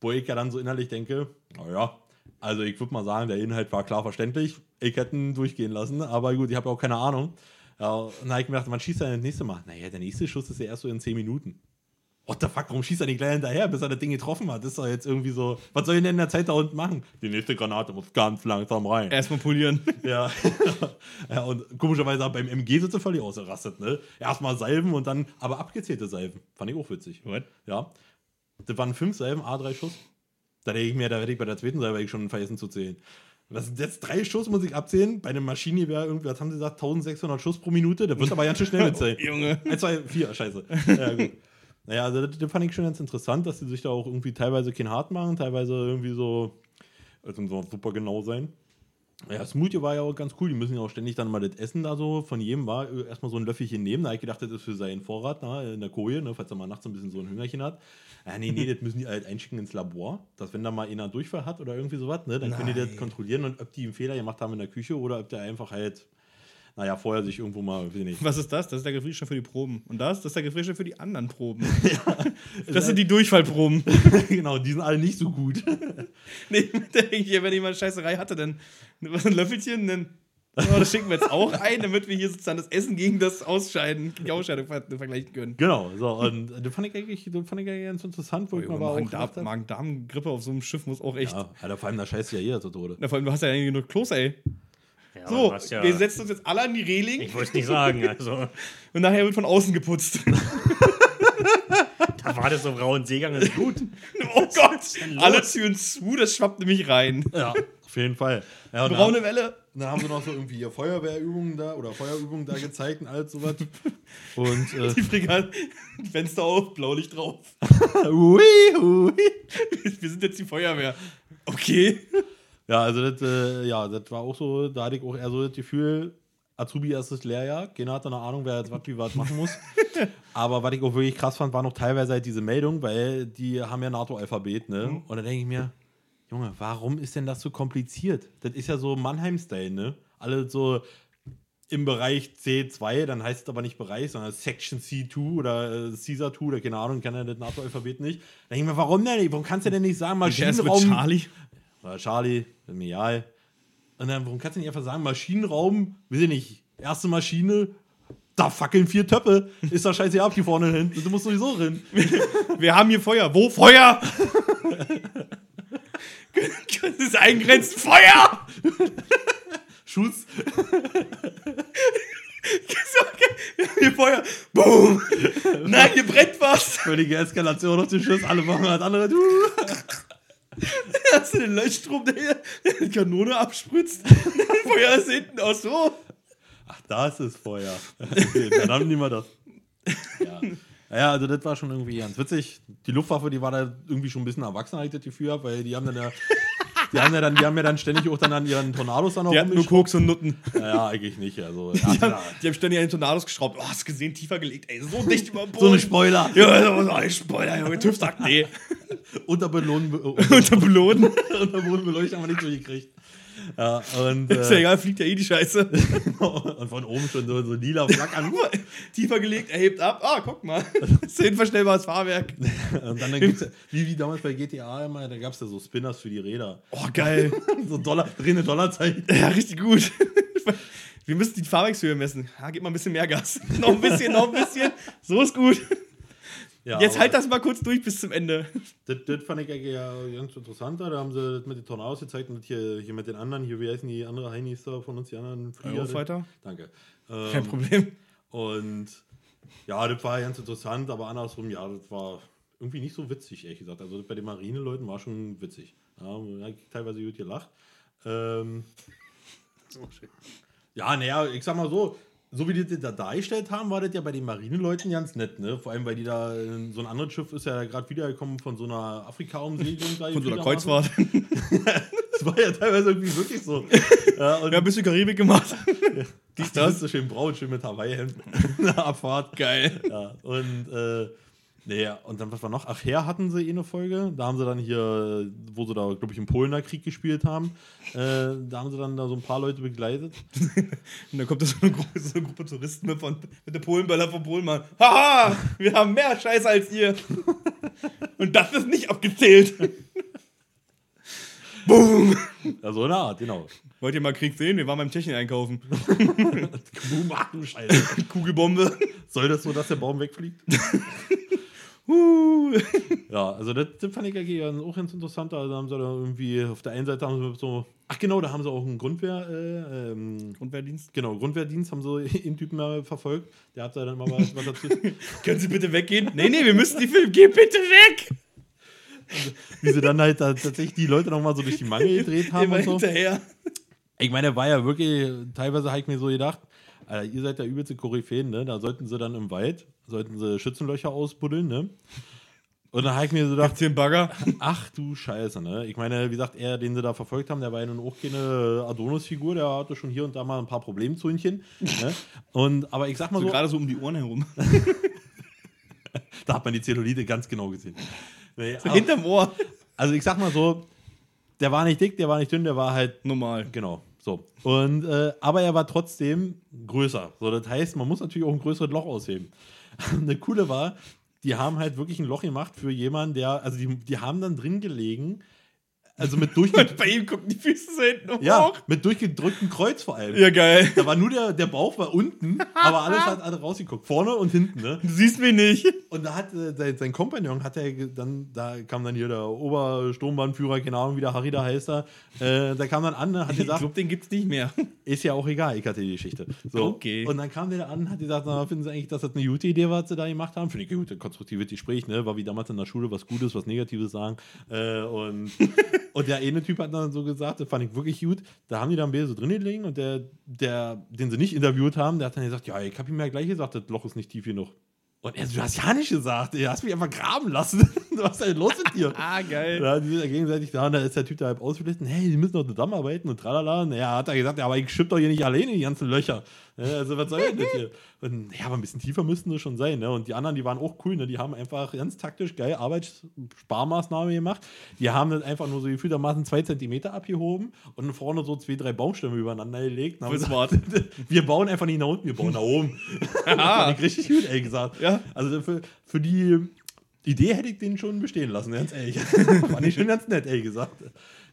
Wo ich ja dann so innerlich denke, naja, also ich würde mal sagen, der Inhalt war klar verständlich. Ich hätte ihn durchgehen lassen, aber gut, ich habe ja auch keine Ahnung. Ja, und dann habe ich mir gedacht, wann schießt er denn das nächste Mal? Naja, der nächste Schuss ist ja erst so in 10 Minuten. What the fuck, warum schießt er nicht gleich hinterher, bis er das Ding getroffen hat? Das ist doch jetzt irgendwie so, was soll ich denn in der Zeit da unten machen? Die nächste Granate muss ganz langsam rein. Erstmal polieren. Ja. ja, und komischerweise beim MG sind sie völlig ausgerastet, ne? Erstmal Salven und dann, aber abgezählte Salven. Fand ich auch witzig. What? Ja. Das waren fünf Salven, A3 Schuss. Da denke ich mir, da werde ich bei der zweiten Salve eigentlich schon vergessen zu zählen. Was sind jetzt drei Schuss, muss ich abzählen. Bei einem Maschinengewehr irgendwie, was haben sie gesagt, 1600 Schuss pro Minute. Der wird aber ganz schön schnell mit sein. Junge. 1, 2, 4, scheiße. Ja, gut. Naja, also das, das fand ich schon ganz interessant, dass die sich da auch irgendwie teilweise kein Hart machen, teilweise irgendwie so, also so super genau sein. Ja, Smoothie war ja auch ganz cool. Die müssen ja auch ständig dann mal das Essen da so von jedem war äh, erstmal so ein Löffelchen nehmen. Da habe ich gedacht, das ist für seinen Vorrat na, in der Koje, ne, falls er mal nachts ein bisschen so ein Hüngerchen hat. Ja, nee, nee, das müssen die halt einschicken ins Labor, dass wenn da mal einer einen Durchfall hat oder irgendwie sowas, ne, dann können die das Nein. kontrollieren und ob die einen Fehler gemacht haben in der Küche oder ob der einfach halt, naja, vorher sich irgendwo mal, weiß ich nicht. Was ist das? Das ist der Gefrierstoff für die Proben. Und das? Das ist der Gefrierstoff für die anderen Proben. das sind die Durchfallproben. genau, die sind alle nicht so gut. nee, denke ich, wenn jemand Scheißerei hatte, dann was ein Löffelchen, dann. Oh, das schicken wir jetzt auch ein, damit wir hier sozusagen das Essen gegen das Ausscheiden, gegen die Ausscheidung ver vergleichen können. genau, so, und das fand ich eigentlich, das fand ich eigentlich ganz interessant, wo ich auch gedacht hab, Magen-Darm-Grippe auf so einem Schiff muss auch echt. ja, Alter, vor allem da scheißt ja jeder zu Tode. Na, vor allem, du hast ja eigentlich nur Klos, ey. Ja, So, ja, wir setzen uns jetzt alle an die Reling ich wollte es nicht sagen, also. und nachher wird von außen geputzt. Da war das so rauen Seegang, ist gut. oh Gott! Alle Türen zu, das schwappt nämlich rein. Ja, auf jeden Fall. Ja, Braune Welle. dann haben sie noch so irgendwie Feuerwehrübungen da oder Feuerübungen da gezeigt und alles sowas. Und äh, Die Frigate, Fenster auf, Blaulicht drauf. hui, hui. Wir sind jetzt die Feuerwehr. Okay. Ja, also das, äh, ja, das war auch so, da hatte ich auch eher so das Gefühl, Azubi erstes Lehrjahr, keiner hat eine Ahnung, wer jetzt was wie was machen muss. Aber was ich auch wirklich krass fand, war noch teilweise halt diese Meldung, weil die haben ja NATO-Alphabet, ne? Und da denke ich mir, Junge, warum ist denn das so kompliziert? Das ist ja so Mannheim-Style, ne? Alle so im Bereich C2, dann heißt es aber nicht Bereich, sondern Section C2 oder äh, Caesar 2 oder keine Ahnung, kann ja das NATO-Alphabet nicht. Da denke ich mir, warum denn nicht? Warum kannst du denn nicht sagen, Maschinenraum... Charlie. Oder Charlie, ist mir egal. Und dann, warum kannst du nicht einfach sagen, Maschinenraum, weiß ich nicht, erste Maschine, da fackeln vier Töpfe. Ist doch scheiße ab hier vorne hin. Du musst sowieso rein. Wir haben hier Feuer. Wo Feuer? das ist eingrenzt Feuer! Schuss. Wir haben hier Feuer. Boom! Nein, hier brennt was! Völlige Eskalation auf den Schuss. Alle machen das andere. Hast du den Leuchtstrom, der hier die Kanone abspritzt? Feuer ist hinten aus so. Ach, da ist es Feuer. Okay, dann haben die mal das. Ja. Ja, also das war schon irgendwie ganz witzig. Die Luftwaffe, die war da irgendwie schon ein bisschen erwachsener, habe ich das Gefühl, hab, weil die haben dann ja, die haben ja dann, die haben ja dann ständig auch dann an ihren Tornados dann noch Die hatten nur. Koks und Nutten. Ja, eigentlich nicht. Also, Die haben, die haben ständig an den Tornados geschraubt. Oh, hast du gesehen, tiefer gelegt. Ey, so dicht über den so eine Boden. Spoiler. Ja, so ein Spoiler, Junge. TÜV sagt nee. Unter Belohn, Unter Belohnen. unter Bodenbeleuchtung haben wir nicht durchgekriegt. Ja, und, Ist ja äh, egal, fliegt ja eh die Scheiße. und von oben schon so, so lila Flackern. Tiefer gelegt, er hebt ab. Ah, guck mal. Zehnverstellbares Fahrwerk. Und dann, dann gibt's wie, wie damals bei GTA immer, da gab es ja so Spinners für die Räder. Oh, geil. So Dollar, drehende Dollarzeichen. Ja, richtig gut. Wir müssen die Fahrwerkshöhe messen. Ja, gib mal ein bisschen mehr Gas. noch ein bisschen, noch ein bisschen. So ist gut. Ja, Jetzt halt das mal kurz durch bis zum Ende. Das, das fand ich eigentlich ja ganz interessant. Da haben sie das mit den Tornados gezeigt und hier, hier mit den anderen, hier, wie heißen die andere Heinis da von uns, die anderen Flieger? Eurofighter? Danke. Kein Ähm, Problem. Und ja, das war ganz interessant, aber andersrum, ja, das war irgendwie nicht so witzig, ehrlich gesagt. Also bei den Marineleuten war schon witzig. Ja, teilweise gut gelacht. Ähm, ja, naja, ich sag mal so, so wie die das da dargestellt haben, war das ja bei den Marineleuten ganz nett, ne? Vor allem, weil die da, äh, so ein anderes Schiff ist ja gerade wiedergekommen von so einer Afrika-Umsegelung. Von so einer. Kreuzfahrt. Das war ja teilweise irgendwie wirklich so. Ja, und Wir haben ein bisschen Karibik gemacht. Dies, das so schön braun, schön mit Hawaii-Hemd. Abfahrt. Geil. Ja, und äh, nee, und dann was war noch? Ach, her hatten sie eh eine Folge. Da haben sie dann hier, wo sie da, glaube ich, im Polener Krieg gespielt haben, äh, da haben sie dann da so ein paar Leute begleitet. Und dann kommt da so eine, Gruppe, so eine Gruppe Touristen mit, von, mit der Polenböller vom Polenmann. Haha, wir haben mehr Scheiße als ihr. Und das ist nicht abgezählt. Boom. Ja, so eine Art, genau. Wollt ihr mal Krieg sehen? Wir waren beim Tschechien einkaufen. Boom, Scheiße. Kugelbombe. Soll das so, dass der Baum wegfliegt? Uh. Ja, also das, das fand ich eigentlich auch ganz interessant. Da haben sie da irgendwie, auf der einen Seite haben sie so, ach genau, da haben sie auch einen Grundwehr, äh, ähm, Grundwehrdienst. genau, Grundwehrdienst haben sie den Typen mal verfolgt. Der hat da dann mal was, was dazu, Können Sie bitte weggehen? Nee, nee, wir müssen die Film. Geh bitte weg! wie sie dann halt tatsächlich die Leute nochmal so durch die Mangel gedreht haben Immer und so. hinterher. Ich meine, er war ja wirklich, teilweise habe ich mir so gedacht, Alter, ihr seid der übelste Koryphäen, ne? Da sollten sie dann im Wald, sollten sie Schützenlöcher ausbuddeln, ne? Und dann habe ich mir so gedacht, einen Bagger? ach du Scheiße, ne? Ich meine, wie gesagt, er, den sie da verfolgt haben, der war ja nun auch keine Adonis-Figur, der hatte schon hier und da mal ein paar Problemzündchen. ne? Und, aber ich sag mal So so, gerade so um die Ohren herum. da hat man die Zellulite ganz genau gesehen. Nee, aber, Hinterm Ohr. also ich sag mal so, der war nicht dick, der war nicht dünn, der war halt Normal. Genau, so. Und, äh, aber er war trotzdem größer. So, das heißt, man muss natürlich auch ein größeres Loch ausheben. Das Coole war, die haben halt wirklich ein Loch gemacht für jemanden, der, also die, die haben dann drin gelegen, also mit, durchge Und bei ihm gucken die Füße so hinten ja, hoch. mit durchgedrücktem Kreuz vor allem. Ja, geil. Da war nur der, der Bauch war unten, aber alles hat alle rausgeguckt. Vorne und hinten, ne? Du siehst mich nicht. Und da hat äh, sein, Kompagnon, hat er dann, da kam dann hier der Obersturmbannführer, keine Ahnung, wie der Harry da heißt, da, äh, da kam dann an, ne, hat Ich gesagt, glaube, den gibt's nicht mehr. ist ja auch egal, ich hatte die Geschichte. So. Okay. Und dann kam der an, hat gesagt, na, finden Sie eigentlich, dass das eine gute Idee war, was Sie da gemacht haben? Finde ich ein gutes, konstruktives Gespräch, ne? War wie damals in der Schule, was Gutes, was Negatives sagen. Äh, und, und der eine Typ hat dann so gesagt, das fand ich wirklich gut, da haben die dann Bier so drin gelegen und der, der, den sie nicht interviewt haben, der hat dann gesagt, ja, ich habe ihm ja gleich gesagt, das Loch ist nicht tief genug. Und er so, du hast ja nicht gesagt, du hast mich einfach graben lassen. Was ist denn los mit dir? Ah, geil. Da die sind ja gegenseitig da und da ist der Typ da halb ausgeflitten, hey, die müssen doch zusammenarbeiten und tralala. Naja, hat er gesagt, ja, aber ich schipp doch hier nicht alleine die ganzen Löcher. Also, was soll denn das hier? Und ja, aber ein bisschen tiefer müssten das schon sein. Ne? Und die anderen, die waren auch cool, ne? die haben einfach ganz taktisch geil Arbeitssparmaßnahme gemacht. Die haben das einfach nur so gefühltermaßen zwei Zentimeter abgehoben und vorne so zwei, drei Baumstämme übereinander gelegt. und haben gesagt, wir bauen einfach nicht nach unten, wir bauen nach oben. das fand ich richtig gut, ehrlich gesagt. Ja. Also für, für die Idee hätte ich den schon bestehen lassen, ganz ehrlich. Fand ich schon ganz nett, ehrlich gesagt.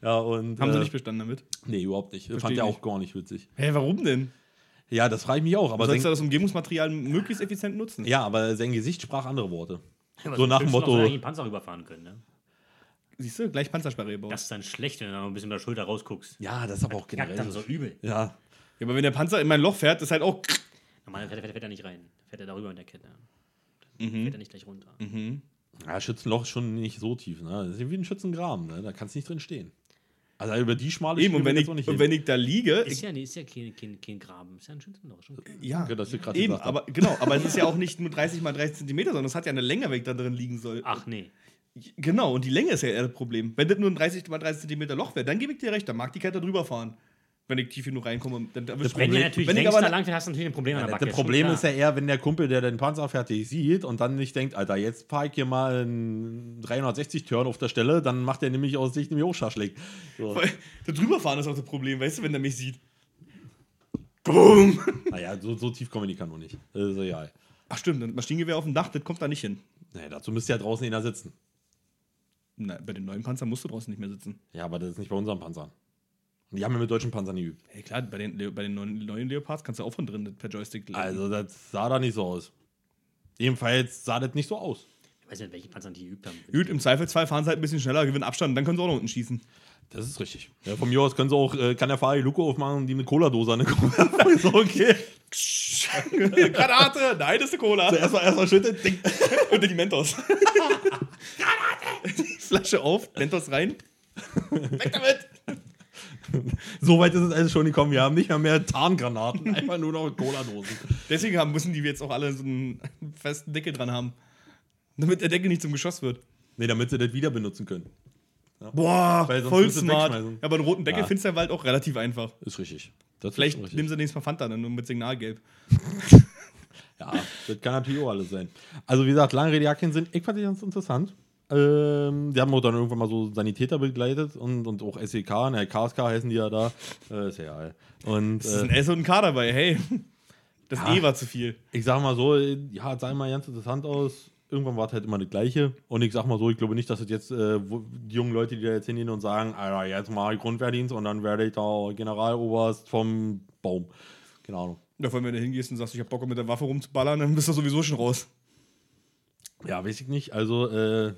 Ja, und. Haben äh, sie nicht bestanden damit? Nee, überhaupt nicht. Versteh Fand ich er auch gar nicht witzig. Hä, warum denn? Ja, das frage ich mich auch. Aber Aber sollst du sein, das Umgebungsmaterial möglichst effizient nutzen? ja, aber sein Gesicht sprach andere Worte. Aber So nach dem Motto- noch einen Panzer rüberfahren können, ne? Siehst du, gleich Panzersperre gebaut. Das ist dann schlecht, wenn du da noch ein bisschen mit der Schulter rausguckst. Ja, das ist aber auch generell. dann so übel. Ja, Ja, aber wenn der Panzer in mein Loch fährt, ist halt auch. Normaler fährt, fährt, fährt er nicht rein. Fährt er darüber mit der Kette. Dann fährt er nicht gleich runter. ja, Schützenloch ist schon nicht so tief. Ne? Das ist wie ein Schützengraben. Ne? Da kannst du nicht drin stehen. Also über die schmale Eben, und wenn, ich, und hin. wenn ich da liege. Ist ja, nee, ist ja kein, kein, kein Graben. Ist ja ein Schützenloch. Schon cool. ja, Ja, das wir gerade eben, aber genau, aber es ist ja auch nicht nur 30 mal 30 Zentimeter, sondern es hat ja eine Länge, wenn ich da drin liegen soll. Ach nee. Genau, und die Länge ist ja eher das Problem. Wenn das nur ein 30 mal 30 Zentimeter Loch wäre, dann gebe ich dir recht, dann mag die Kette drüber fahren. Wenn ich tief genug reinkomme, dann mich. du natürlich Wenn ich aber da lang fährst, hast du natürlich ein Problem an der Backe. das Problem ist ja eher, wenn der Kumpel, der den Panzer fertig sieht und dann nicht denkt, Alter, jetzt fahre ich hier mal einen 360-Turn auf der Stelle, dann macht er nämlich aus Sicht nämlich auch Schaschlik. So. Weil Das drüberfahren ist auch das Problem, weißt du, wenn der mich sieht. Boom! Naja, so, so tief komme ich kann noch nicht. Das ist egal. Ach stimmt, ein Maschinengewehr auf dem Dach, das kommt da nicht hin. Naja, dazu müsste ja draußen einer sitzen. Na, bei den neuen Panzern musst du draußen nicht mehr sitzen. Ja, aber das ist nicht bei unseren Panzern. Die haben ja mit deutschen Panzern nie geübt. Hey, klar, bei den, bei den neuen, neuen Leopards kannst du auch von drin per Joystick lenken. Also, das sah da nicht so aus. Jedenfalls sah das nicht so aus. weiß nicht, welche Panzer die geübt haben. Gut, im Zweifelsfall fahren sie halt ein bisschen schneller, gewinnen Abstand, dann können sie auch noch unten schießen. Das ist richtig. Ja, von mir aus können sie auch, äh, kann der Fahrer die Luke aufmachen und die eine Cola-Dose an der Cola. so, okay. Granate! Nein, das ist eine Cola. Erstmal erstmal schütteln. Ding. Und die Mentos. Granate! Flasche auf, Mentos rein. Weg damit! So weit ist es also schon gekommen. Wir haben nicht mehr mehr Tarngranaten, einfach nur noch Cola-Dosen. Deswegen haben, müssen die jetzt auch alle so einen festen Deckel dran haben. Damit der Deckel nicht zum Geschoss wird. Nee, damit sie das wieder benutzen können. Boah, Weil sonst voll smart. Ja, aber einen roten Deckel Ja. findest du ja im Wald auch relativ einfach. Ist richtig. Das Vielleicht ist richtig. nehmen sie nächstes Mal Fanta dann nur mit Signalgelb. Ja, das kann natürlich auch alles sein. Also, wie gesagt, lange Rede, Jacken sind, ich fand die ganz interessant. Ähm, die haben auch dann irgendwann mal so Sanitäter begleitet und, und auch SEK, ne, KSK heißen die ja da. Äh, ist ja egal. Und Es ist ein äh, S und ein K dabei, hey. Das Ja. E war zu viel. ich sag mal so, ja, es sah immer ganz interessant aus. Irgendwann war es halt immer das Gleiche. Und ich sag mal so, ich glaube nicht, dass es jetzt äh, die jungen Leute, die da jetzt hingehen und sagen, Alter, jetzt mal Grundwehrdienst und dann werde ich da Generaloberst vom Baum. Keine Ahnung. Ja, vor allem, wenn du hingehst und sagst, ich hab Bock mit der Waffe rumzuballern, dann bist du sowieso schon raus. Ja, weiß ich nicht. Also, äh,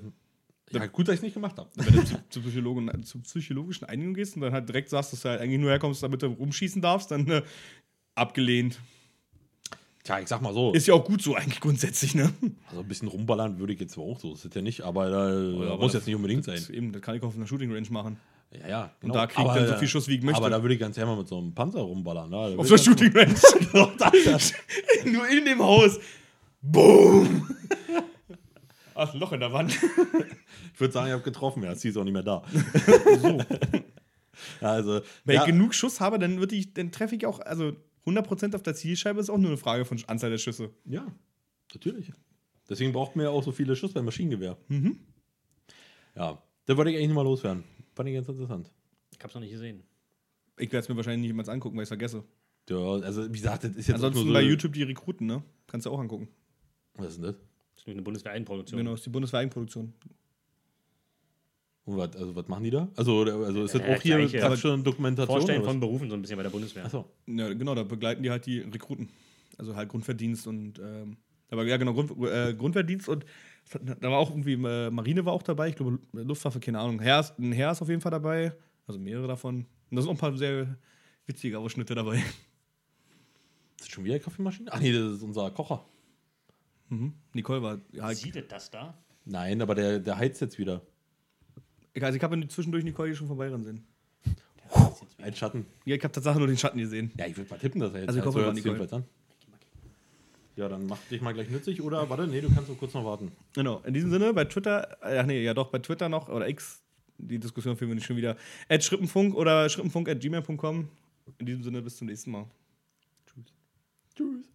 ja, gut, dass ich es nicht gemacht habe. Wenn du zu, zu, Psychologen, zu psychologischen Einigungen gehst und dann halt direkt sagst, dass du halt eigentlich nur herkommst, damit du rumschießen darfst, dann äh, abgelehnt. Tja, ich sag mal so. Ist ja auch gut so eigentlich grundsätzlich, ne? Also ein bisschen rumballern würde ich jetzt auch so, das ist ja nicht, aber da aber muss das- jetzt nicht unbedingt sein. Das, eben, das kann ich auch auf einer Shooting Range machen. Ja, ja. Und da krieg ich dann so viel Schuss, wie ich möchte. Aber da würde ich ganz gerne mal mit so einem Panzer rumballern. Ne? Auf der Shooting Range. Nur in dem Haus. Boom! Ach, ein Loch in der Wand. Ich würde sagen, ich habe getroffen, ja, sie ist auch nicht mehr da. So. Also, Wenn ja, ich genug Schuss habe, dann, würde ich, dann treffe ich auch, also 100% auf der Zielscheibe ist auch nur eine Frage von Anzahl der Schüsse. ja, natürlich. Deswegen braucht man ja auch so viele Schuss beim Maschinengewehr. Mhm. Ja, da wollte ich eigentlich mal loswerden. Fand ich ganz interessant. Ich hab's noch nicht gesehen. Ich werde es mir wahrscheinlich niemals angucken, weil ich es vergesse. Ja, also, wie gesagt, das ist jetzt Ansonsten nur so. bei YouTube die Rekruten, ne? Kannst du auch angucken. Was ist denn das? Ist eine Bundeswehr-Eigenproduktion. Genau, ist die Bundeswehr-Eigenproduktion. Und was, also, was machen die da? Also, also ist das Äh, auch hier gleiche. praktisch eine Dokumentation? Vorstellen von Berufen so ein bisschen bei der Bundeswehr. Achso. Ja, genau, da begleiten die halt die Rekruten. Also halt Grundverdienst und, ähm, aber ja, genau, Grund, äh, Grundverdienst und da war auch irgendwie, äh, Marine war auch dabei, ich glaube, Luftwaffe, keine Ahnung. Herr ist, ein Herr ist auf jeden Fall dabei, also mehrere davon. Und da sind auch ein paar sehr witzige Ausschnitte dabei. Ist das schon wieder Kaffeemaschine? Ach nee, das ist unser Kocher. Mhm. Nicole war, ja, ihr das da? Nein, aber der, der heizt jetzt wieder. also ich habe zwischendurch Nicole hier schon vorbeirennen sehen. Ein Schatten. Ja, ich habe tatsächlich nur den Schatten gesehen. Ja, ich würde mal tippen, dass er jetzt Also ich hoffe, So war hört's Nicole. an. Ja, dann mach dich mal gleich nützlich oder warte, nee, du kannst noch kurz noch warten. Genau, in diesem Sinne, bei Twitter, äh, ach nee, ja doch, bei Twitter noch, oder X, die Diskussion führen wir nicht schon wieder, at schrippenfunk oder schrippenfunk at gmail.com. In diesem Sinne, bis zum nächsten Mal. Tschüss.